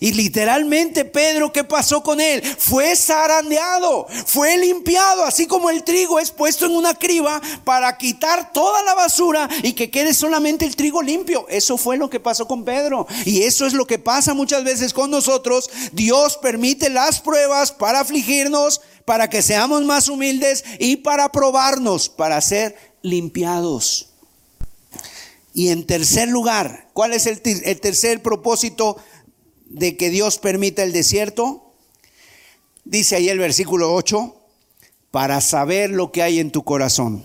Speaker 1: Y literalmente Pedro, ¿qué pasó con él? Fue zarandeado, fue limpiado, así como el trigo es puesto en una criba para quitar toda la basura y que quede solamente el trigo limpio. Eso fue lo que pasó con Pedro. Y eso es lo que pasa muchas veces con nosotros. Dios permite las pruebas para afligirnos, para que seamos más humildes y para probarnos, para ser limpiados. Y en tercer lugar, ¿cuál es el, el tercer propósito? De que Dios permita el desierto? Dice ahí el versículo 8, para saber lo que hay en tu corazón.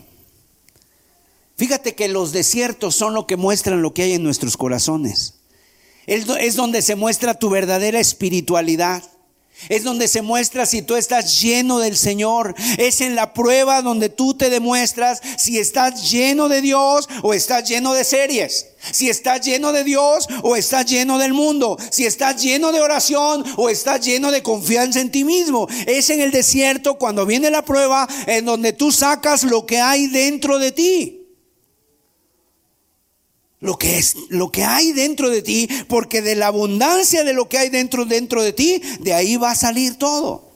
Speaker 1: Fíjate que los desiertos son lo que muestran lo que hay en nuestros corazones. Es donde se muestra tu verdadera espiritualidad. Es donde se muestra si tú estás lleno del Señor. Es en la prueba donde tú te demuestras si estás lleno de Dios o estás lleno de series. Si estás lleno de Dios o estás lleno del mundo. Si estás lleno de oración o estás lleno de confianza en ti mismo. Es en el desierto cuando viene la prueba en donde tú sacas lo que hay dentro de ti lo que es lo que hay dentro de ti, porque de la abundancia de lo que hay dentro dentro de ti, de ahí va a salir todo.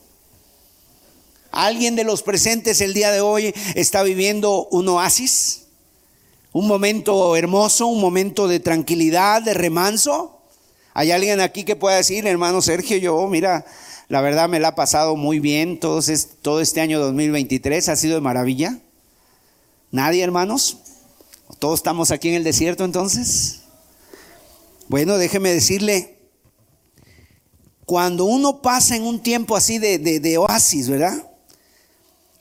Speaker 1: Alguien de los presentes el día de hoy está viviendo un oasis, un momento hermoso, un momento de tranquilidad, de remanso. Hay alguien aquí que pueda decir, hermano Sergio, yo, mira, la verdad me la ha pasado muy bien todo este, todo este año 2023, ha sido de maravilla. Nadie, hermanos. ¿Todos estamos aquí en el desierto entonces? Bueno, déjeme decirle, cuando uno pasa en un tiempo así de, de, oasis, ¿verdad?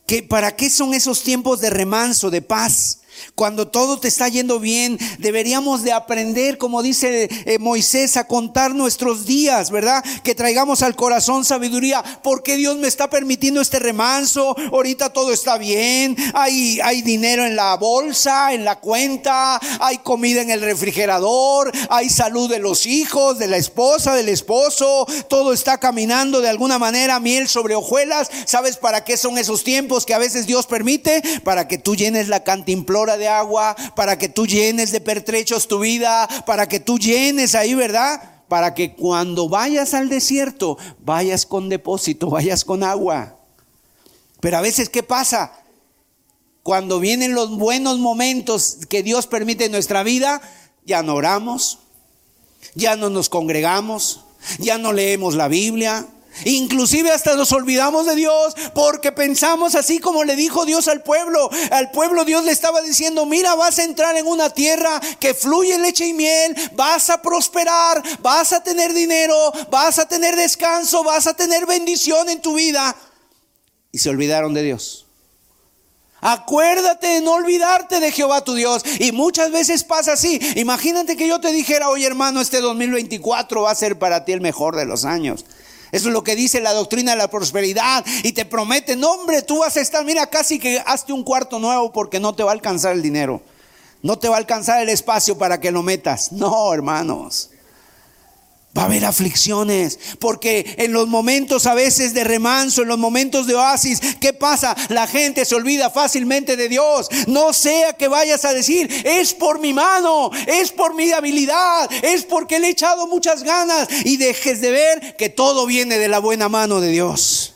Speaker 1: ¿Que ¿Para qué son esos tiempos de remanso, de paz? Cuando todo te está yendo bien, deberíamos de aprender, como dice eh, Moisés, a contar nuestros días, ¿verdad? Que traigamos al corazón sabiduría. porque Dios me está permitiendo este remanso? Ahorita todo está bien, hay, hay dinero en la bolsa, en la cuenta, hay comida en el refrigerador, hay salud de los hijos, de la esposa, del esposo, todo está caminando de alguna manera, miel sobre hojuelas. ¿Sabes para qué son esos tiempos que a veces Dios permite? Para que tú llenes la cantimplora de agua, para que tú llenes de pertrechos tu vida, para que tú llenes ahí, ¿verdad? Para que cuando vayas al desierto, vayas con depósito, [laughs] vayas con agua. Pero a veces, ¿qué pasa? Cuando vienen los buenos momentos que Dios permite en nuestra vida, ya no oramos, ya no nos congregamos, ya no leemos la Biblia, Inclusive hasta nos olvidamos de Dios porque pensamos así como le dijo Dios al pueblo. Al pueblo Dios le estaba diciendo, mira, vas a entrar en una tierra que fluye leche y miel, vas a prosperar, vas a tener dinero, vas a tener descanso, vas a tener bendición en tu vida. Y se olvidaron de Dios. Acuérdate de no olvidarte de Jehová tu Dios. Y muchas veces pasa así. Imagínate que yo te dijera, oye hermano, este 2024 va a ser para ti el mejor de los años. Eso es lo que dice la doctrina de la prosperidad. Y te promete, no hombre, tú vas a estar, mira, casi que hazte un cuarto nuevo porque no te va a alcanzar el dinero. No te va a alcanzar el espacio para que lo metas. No, hermanos. Va a haber aflicciones, porque en los momentos a veces de remanso, en los momentos de oasis, ¿qué pasa? La gente se olvida fácilmente de Dios. No sea que vayas a decir, es por mi mano, es por mi habilidad, es porque le he echado muchas ganas y dejes de ver que todo viene de la buena mano de Dios.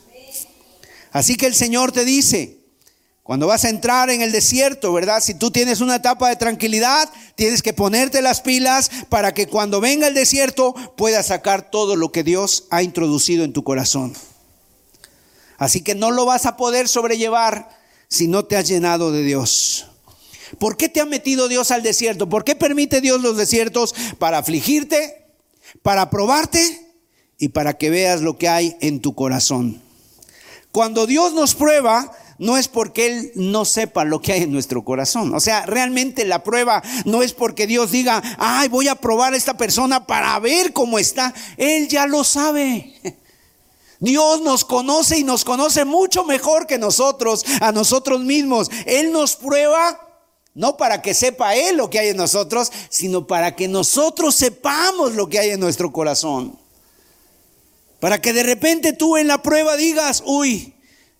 Speaker 1: Así que el Señor te dice, cuando vas a entrar en el desierto, ¿verdad? Si tú tienes una etapa de tranquilidad, tienes que ponerte las pilas para que cuando venga el desierto puedas sacar todo lo que Dios ha introducido en tu corazón. Así que no lo vas a poder sobrellevar si no te has llenado de Dios. ¿Por qué te ha metido Dios al desierto? ¿Por qué permite Dios los desiertos? Para afligirte, para probarte y para que veas lo que hay en tu corazón. Cuando Dios nos prueba, no es porque Él no sepa lo que hay en nuestro corazón. O sea, realmente la prueba no es porque Dios diga, ay, voy a probar a esta persona para ver cómo está. Él ya lo sabe. [laughs] Dios nos conoce y nos conoce mucho mejor que nosotros, a nosotros mismos. Él nos prueba no para que sepa Él lo que hay en nosotros, sino para que nosotros sepamos lo que hay en nuestro corazón. Para que de repente tú en la prueba digas, uy,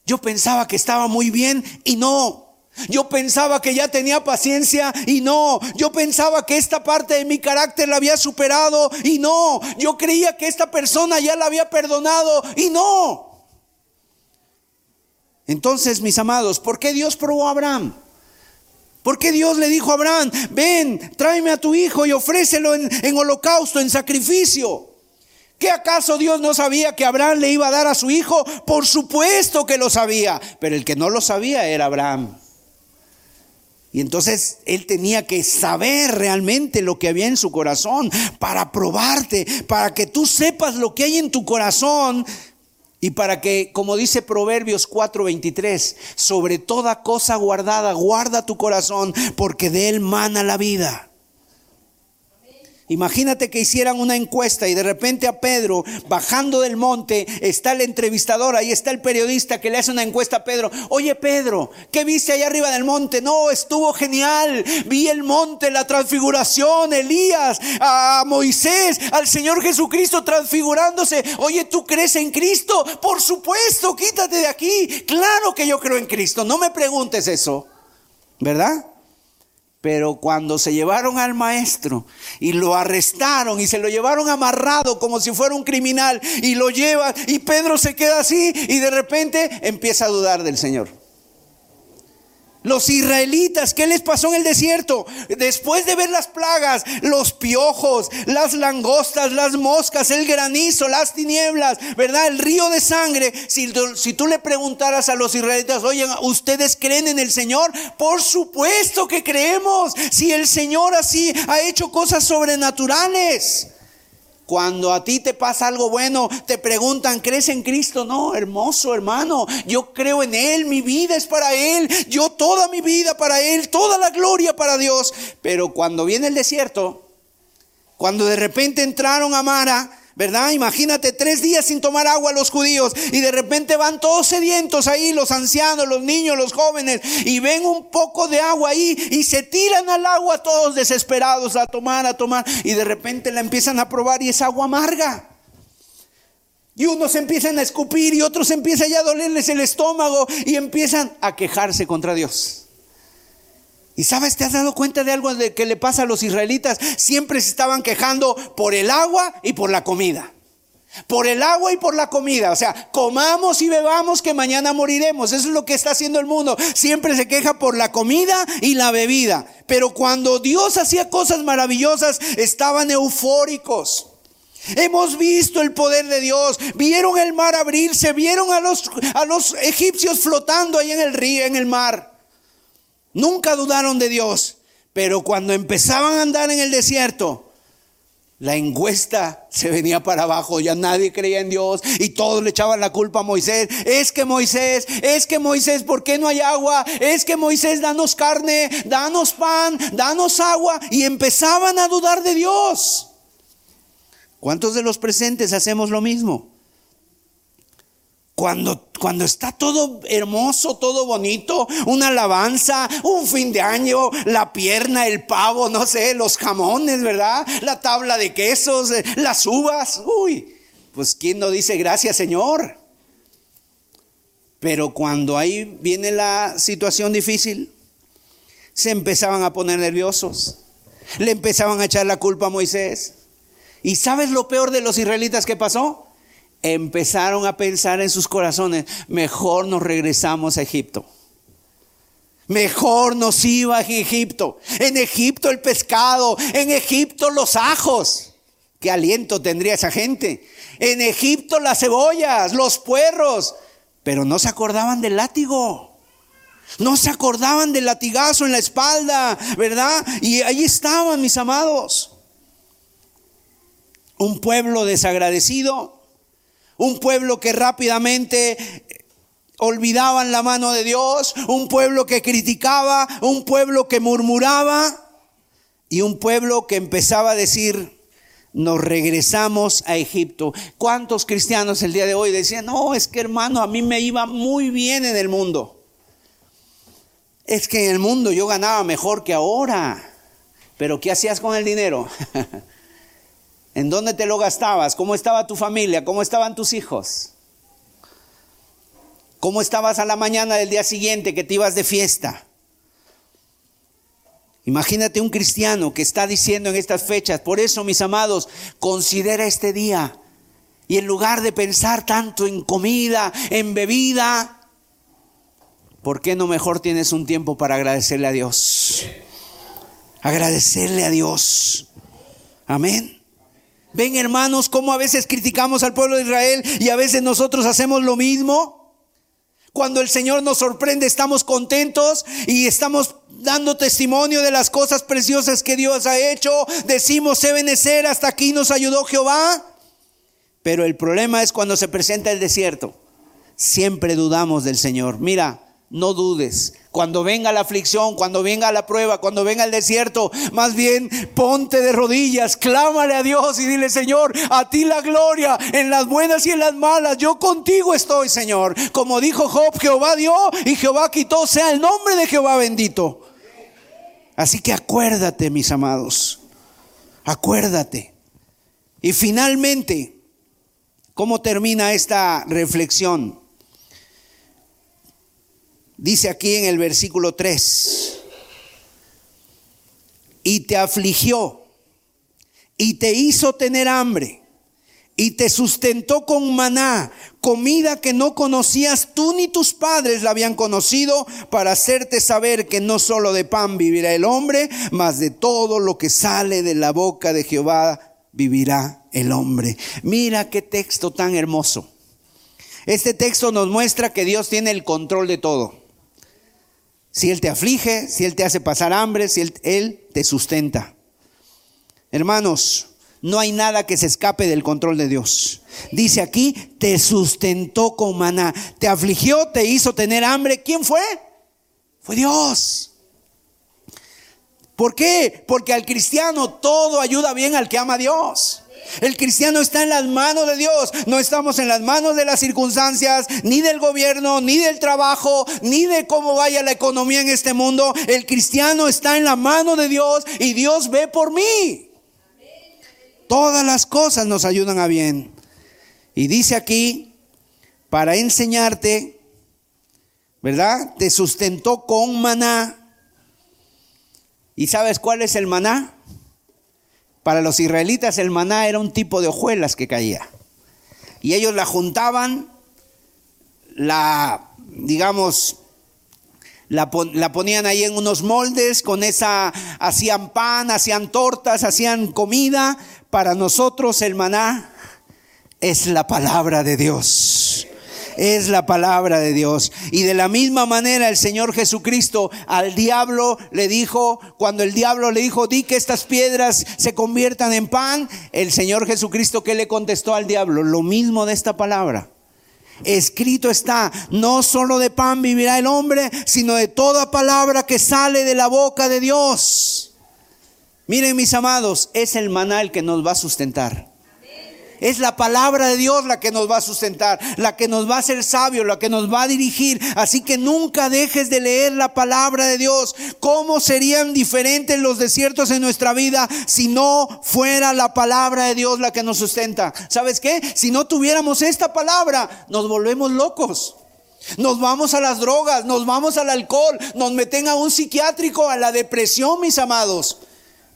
Speaker 1: yo pensaba que estaba muy bien y no. Yo pensaba que ya tenía paciencia y no. Yo pensaba que esta parte de mi carácter la había superado y no. Yo creía que esta persona ya la había perdonado y no. Entonces, mis amados, ¿por qué Dios probó a Abraham? ¿Por qué Dios le dijo a Abraham, ven, tráeme a tu hijo y ofrécelo en, en holocausto, en sacrificio? ¿Qué acaso Dios no sabía que Abraham le iba a dar a su hijo? Por supuesto que lo sabía, pero el que no lo sabía era Abraham. Y entonces él tenía que saber realmente lo que había en su corazón para probarte, para que tú sepas lo que hay en tu corazón y para que, como dice Proverbios 4:23, sobre toda cosa guardada, guarda tu corazón, porque de él mana la vida. Imagínate que hicieran una encuesta y de repente a Pedro, bajando del monte, está el entrevistador, ahí está el periodista que le hace una encuesta a Pedro. Oye Pedro, ¿qué viste allá arriba del monte? No, estuvo genial. Vi el monte, la transfiguración, Elías, a Moisés, al Señor Jesucristo transfigurándose. Oye, ¿tú crees en Cristo? Por supuesto, quítate de aquí. Claro que yo creo en Cristo. No me preguntes eso, ¿verdad? Pero cuando se llevaron al maestro y lo arrestaron y se lo llevaron amarrado como si fuera un criminal y lo llevan y Pedro se queda así y de repente empieza a dudar del Señor. Los israelitas, ¿qué les pasó en el desierto? Después de ver las plagas, los piojos, las langostas, las moscas, el granizo, las tinieblas, ¿verdad? El río de sangre. Si, tú le preguntaras a los israelitas, oye, ¿ustedes creen en el Señor? Por supuesto que creemos. Si el Señor así ha hecho cosas sobrenaturales. Cuando a ti te pasa algo bueno, te preguntan, ¿crees en Cristo? No, hermoso hermano, yo creo en Él, mi vida es para Él, yo toda mi vida para Él, toda la gloria para Dios. Pero cuando viene el desierto, cuando de repente entraron a Mara, ¿Verdad? Imagínate tres días sin tomar agua los judíos y de repente van todos sedientos ahí, los ancianos, los niños, los jóvenes, y ven un poco de agua ahí y se tiran al agua todos desesperados a tomar, a tomar, y de repente la empiezan a probar y es agua amarga. Y unos empiezan a escupir y otros empiezan ya a dolerles el estómago y empiezan a quejarse contra Dios. Y sabes, ¿te has dado cuenta de algo de que le pasa a los israelitas? Siempre se estaban quejando por el agua y por la comida. Por el agua y por la comida. O sea, comamos y bebamos que mañana moriremos. Eso es lo que está haciendo el mundo. Siempre se queja por la comida y la bebida. Pero cuando Dios hacía cosas maravillosas, estaban eufóricos. Hemos visto el poder de Dios. Vieron el mar abrirse, vieron a los, a los egipcios flotando ahí en el río, en el mar. Nunca dudaron de Dios. Pero cuando empezaban a andar en el desierto, la encuesta se venía para abajo, ya nadie creía en Dios y todos le echaban la culpa a Moisés. Es que Moisés, es que Moisés, ¿por qué no hay agua? Es que Moisés, danos carne, danos pan, danos agua. Y empezaban a dudar de Dios. ¿Cuántos de los presentes hacemos lo mismo? Cuando, cuando está todo hermoso, todo bonito, una alabanza, un fin de año, la pierna, el pavo, no sé, los jamones, ¿verdad? La tabla de quesos, eh, las uvas. Uy, pues ¿quién no dice gracias Señor? Pero cuando ahí viene la situación difícil, se empezaban a poner nerviosos. Le empezaban a echar la culpa a Moisés. ¿Y sabes lo peor de los israelitas que pasó? Empezaron a pensar en sus corazones, mejor nos regresamos a Egipto. Mejor nos iba a Egipto. En Egipto el pescado, en Egipto los ajos. ¿Qué aliento tendría esa gente? En Egipto las cebollas, los puerros. Pero no se acordaban del látigo. No se acordaban del latigazo en la espalda, ¿verdad? Y ahí estaban mis amados un pueblo desagradecido, un pueblo que rápidamente olvidaban la mano de Dios, un pueblo que criticaba, un pueblo que murmuraba y un pueblo que empezaba a decir, nos regresamos a Egipto. ¿Cuántos cristianos el día de hoy decían, no, es que hermano, a mí me iba muy bien en el mundo? Es que en el mundo yo ganaba mejor que ahora. Pero ¿qué hacías con el dinero? [laughs] ¿En dónde te lo gastabas? ¿Cómo estaba tu familia? ¿Cómo estaban tus hijos? ¿Cómo estabas a la mañana del día siguiente que te ibas de fiesta? Imagínate un cristiano que está diciendo en estas fechas, por eso mis amados, considera este día y en lugar de pensar tanto en comida, en bebida, ¿por qué no mejor tienes un tiempo para agradecerle a Dios? Agradecerle a Dios. Amén. Ven hermanos cómo a veces criticamos al pueblo de Israel y a veces nosotros hacemos lo mismo. Cuando el Señor nos sorprende estamos contentos y estamos dando testimonio de las cosas preciosas que Dios ha hecho. Decimos, se benecer, hasta aquí nos ayudó Jehová. Pero el problema es cuando se presenta el desierto. Siempre dudamos del Señor. Mira, no dudes. Cuando venga la aflicción, cuando venga la prueba, cuando venga el desierto, más bien ponte de rodillas, clámale a Dios y dile, Señor, a ti la gloria en las buenas y en las malas. Yo contigo estoy, Señor. Como dijo Job, Jehová dio y Jehová quitó, sea el nombre de Jehová bendito. Así que acuérdate, mis amados, acuérdate. Y finalmente, ¿cómo termina esta reflexión? Dice aquí en el versículo 3, y te afligió, y te hizo tener hambre, y te sustentó con maná, comida que no conocías tú ni tus padres la habían conocido, para hacerte saber que no solo de pan vivirá el hombre, mas de todo lo que sale de la boca de Jehová vivirá el hombre. Mira qué texto tan hermoso. Este texto nos muestra que Dios tiene el control de todo. Si Él te aflige, si Él te hace pasar hambre, si Él, te sustenta. Hermanos, no hay nada que se escape del control de Dios. Dice aquí, te sustentó con maná, te afligió, te hizo tener hambre. ¿Quién fue? Fue Dios. ¿Por qué? Porque al cristiano todo ayuda bien al que ama a Dios. El cristiano está en las manos de Dios. No estamos en las manos de las circunstancias, ni del gobierno, ni del trabajo, ni de cómo vaya la economía en este mundo. El cristiano está en la mano de Dios y Dios ve por mí. Todas las cosas nos ayudan a bien. Y dice aquí, para enseñarte, ¿verdad? Te sustentó con maná. ¿Y sabes cuál es el maná? Para los israelitas el maná era un tipo de hojuelas que caía. Y ellos la juntaban, la, digamos, la, la, ponían ahí en unos moldes, con esa hacían pan, hacían tortas, hacían comida para nosotros el maná es la palabra de Dios es la palabra de Dios. Y de la misma manera el Señor Jesucristo al diablo le dijo, cuando el diablo le dijo, di que estas piedras se conviertan en pan, el Señor Jesucristo que le contestó al diablo, lo mismo de esta palabra. Escrito está, no solo de pan vivirá el hombre, sino de toda palabra que sale de la boca de Dios. Miren mis amados, es el maná el que nos va a sustentar. Es la palabra de Dios la que nos va a sustentar, la que nos va a hacer sabios, la que nos va a dirigir. Así que nunca dejes de leer la palabra de Dios. ¿Cómo serían diferentes los desiertos en nuestra vida si no fuera la palabra de Dios la que nos sustenta? ¿Sabes qué? Si no tuviéramos esta palabra, nos volvemos locos. Nos vamos a las drogas, nos vamos al alcohol, nos meten a un psiquiátrico, a la depresión, mis amados.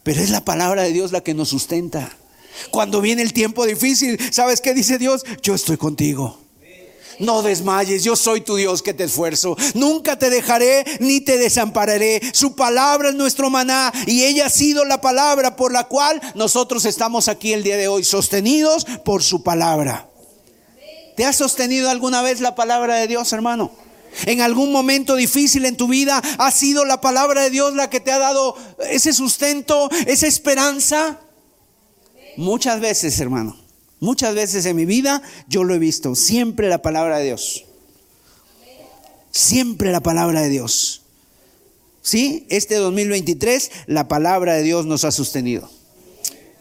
Speaker 1: Pero es la palabra de Dios la que nos sustenta. Cuando viene el tiempo difícil, ¿sabes qué dice Dios? Yo estoy contigo. No desmayes, yo soy tu Dios que te esfuerzo. Nunca te dejaré ni te desampararé. Su palabra es nuestro maná y ella ha sido la palabra por la cual nosotros estamos aquí el día de hoy, sostenidos por su palabra. ¿Te ha sostenido alguna vez la palabra de Dios, hermano? En algún momento difícil en tu vida ha sido la palabra de Dios la que te ha dado ese sustento, esa esperanza. Muchas veces, hermano, muchas veces en mi vida yo lo he visto. Siempre la palabra de Dios. Siempre la palabra de Dios. Sí, este 2023 la palabra de Dios nos ha sostenido.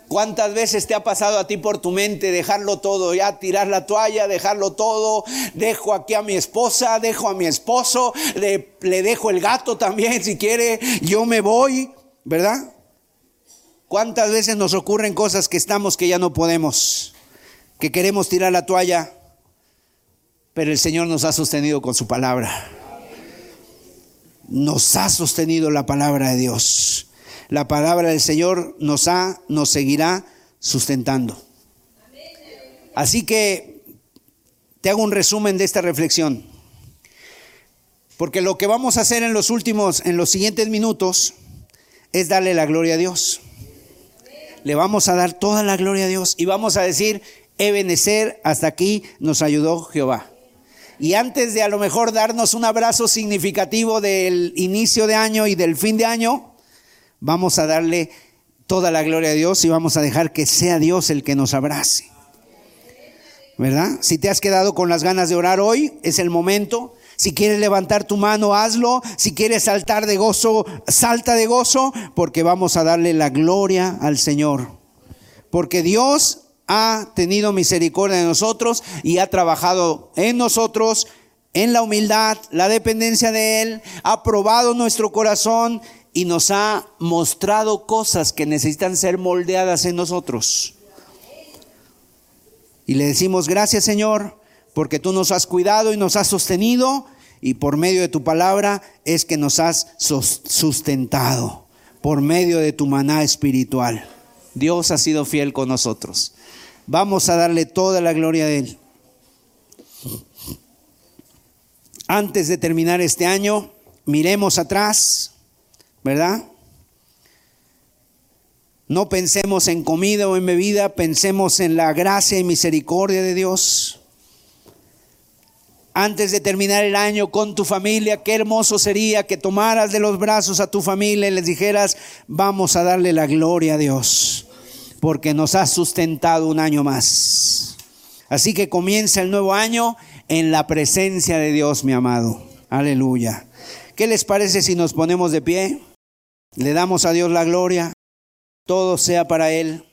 Speaker 1: ¿Cuántas veces te ha pasado a ti por tu mente dejarlo todo, ya tirar la toalla, dejarlo todo? Dejo aquí a mi esposa, dejo a mi esposo, le, le dejo el gato también si quiere, yo me voy, ¿verdad? ¿Cuántas veces nos ocurren cosas que estamos que ya no podemos, que queremos tirar la toalla, pero el Señor nos ha sostenido con su palabra? Nos ha sostenido la palabra de Dios. La palabra del Señor nos ha, nos seguirá sustentando. Así que te hago un resumen de esta reflexión. Porque lo que vamos a hacer en los últimos, en los siguientes minutos, es darle la gloria a Dios le vamos a dar toda la gloria a Dios y vamos a decir, Ebenecer, hasta aquí nos ayudó Jehová. Y antes de a lo mejor darnos un abrazo significativo del inicio de año y del fin de año, vamos a darle toda la gloria a Dios y vamos a dejar que sea Dios el que nos abrace. ¿Verdad? Si te has quedado con las ganas de orar hoy, es el momento. Si quieres levantar tu mano, hazlo. Si quieres saltar de gozo, salta de gozo, porque vamos a darle la gloria al Señor. Porque Dios ha tenido misericordia de nosotros y ha trabajado en nosotros en la humildad, la dependencia de Él, ha probado nuestro corazón y nos ha mostrado cosas que necesitan ser moldeadas en nosotros. Y le decimos gracias Señor porque tú nos has cuidado y nos has sostenido y por medio de tu palabra es que nos has sustentado, por medio de tu maná espiritual. Dios ha sido fiel con nosotros. Vamos a darle toda la gloria a Él. Antes de terminar este año, miremos atrás, ¿verdad? No pensemos en comida o en bebida, pensemos en la gracia y misericordia de Dios antes de terminar el año con tu familia, qué hermoso sería que tomaras de los brazos a tu familia y les dijeras, vamos a darle la gloria a Dios, porque nos ha sustentado un año más. Así que comienza el nuevo año en la presencia de Dios, mi amado. Aleluya. ¿Qué les parece si nos ponemos de pie? Le damos a Dios la gloria. Todo sea para Él.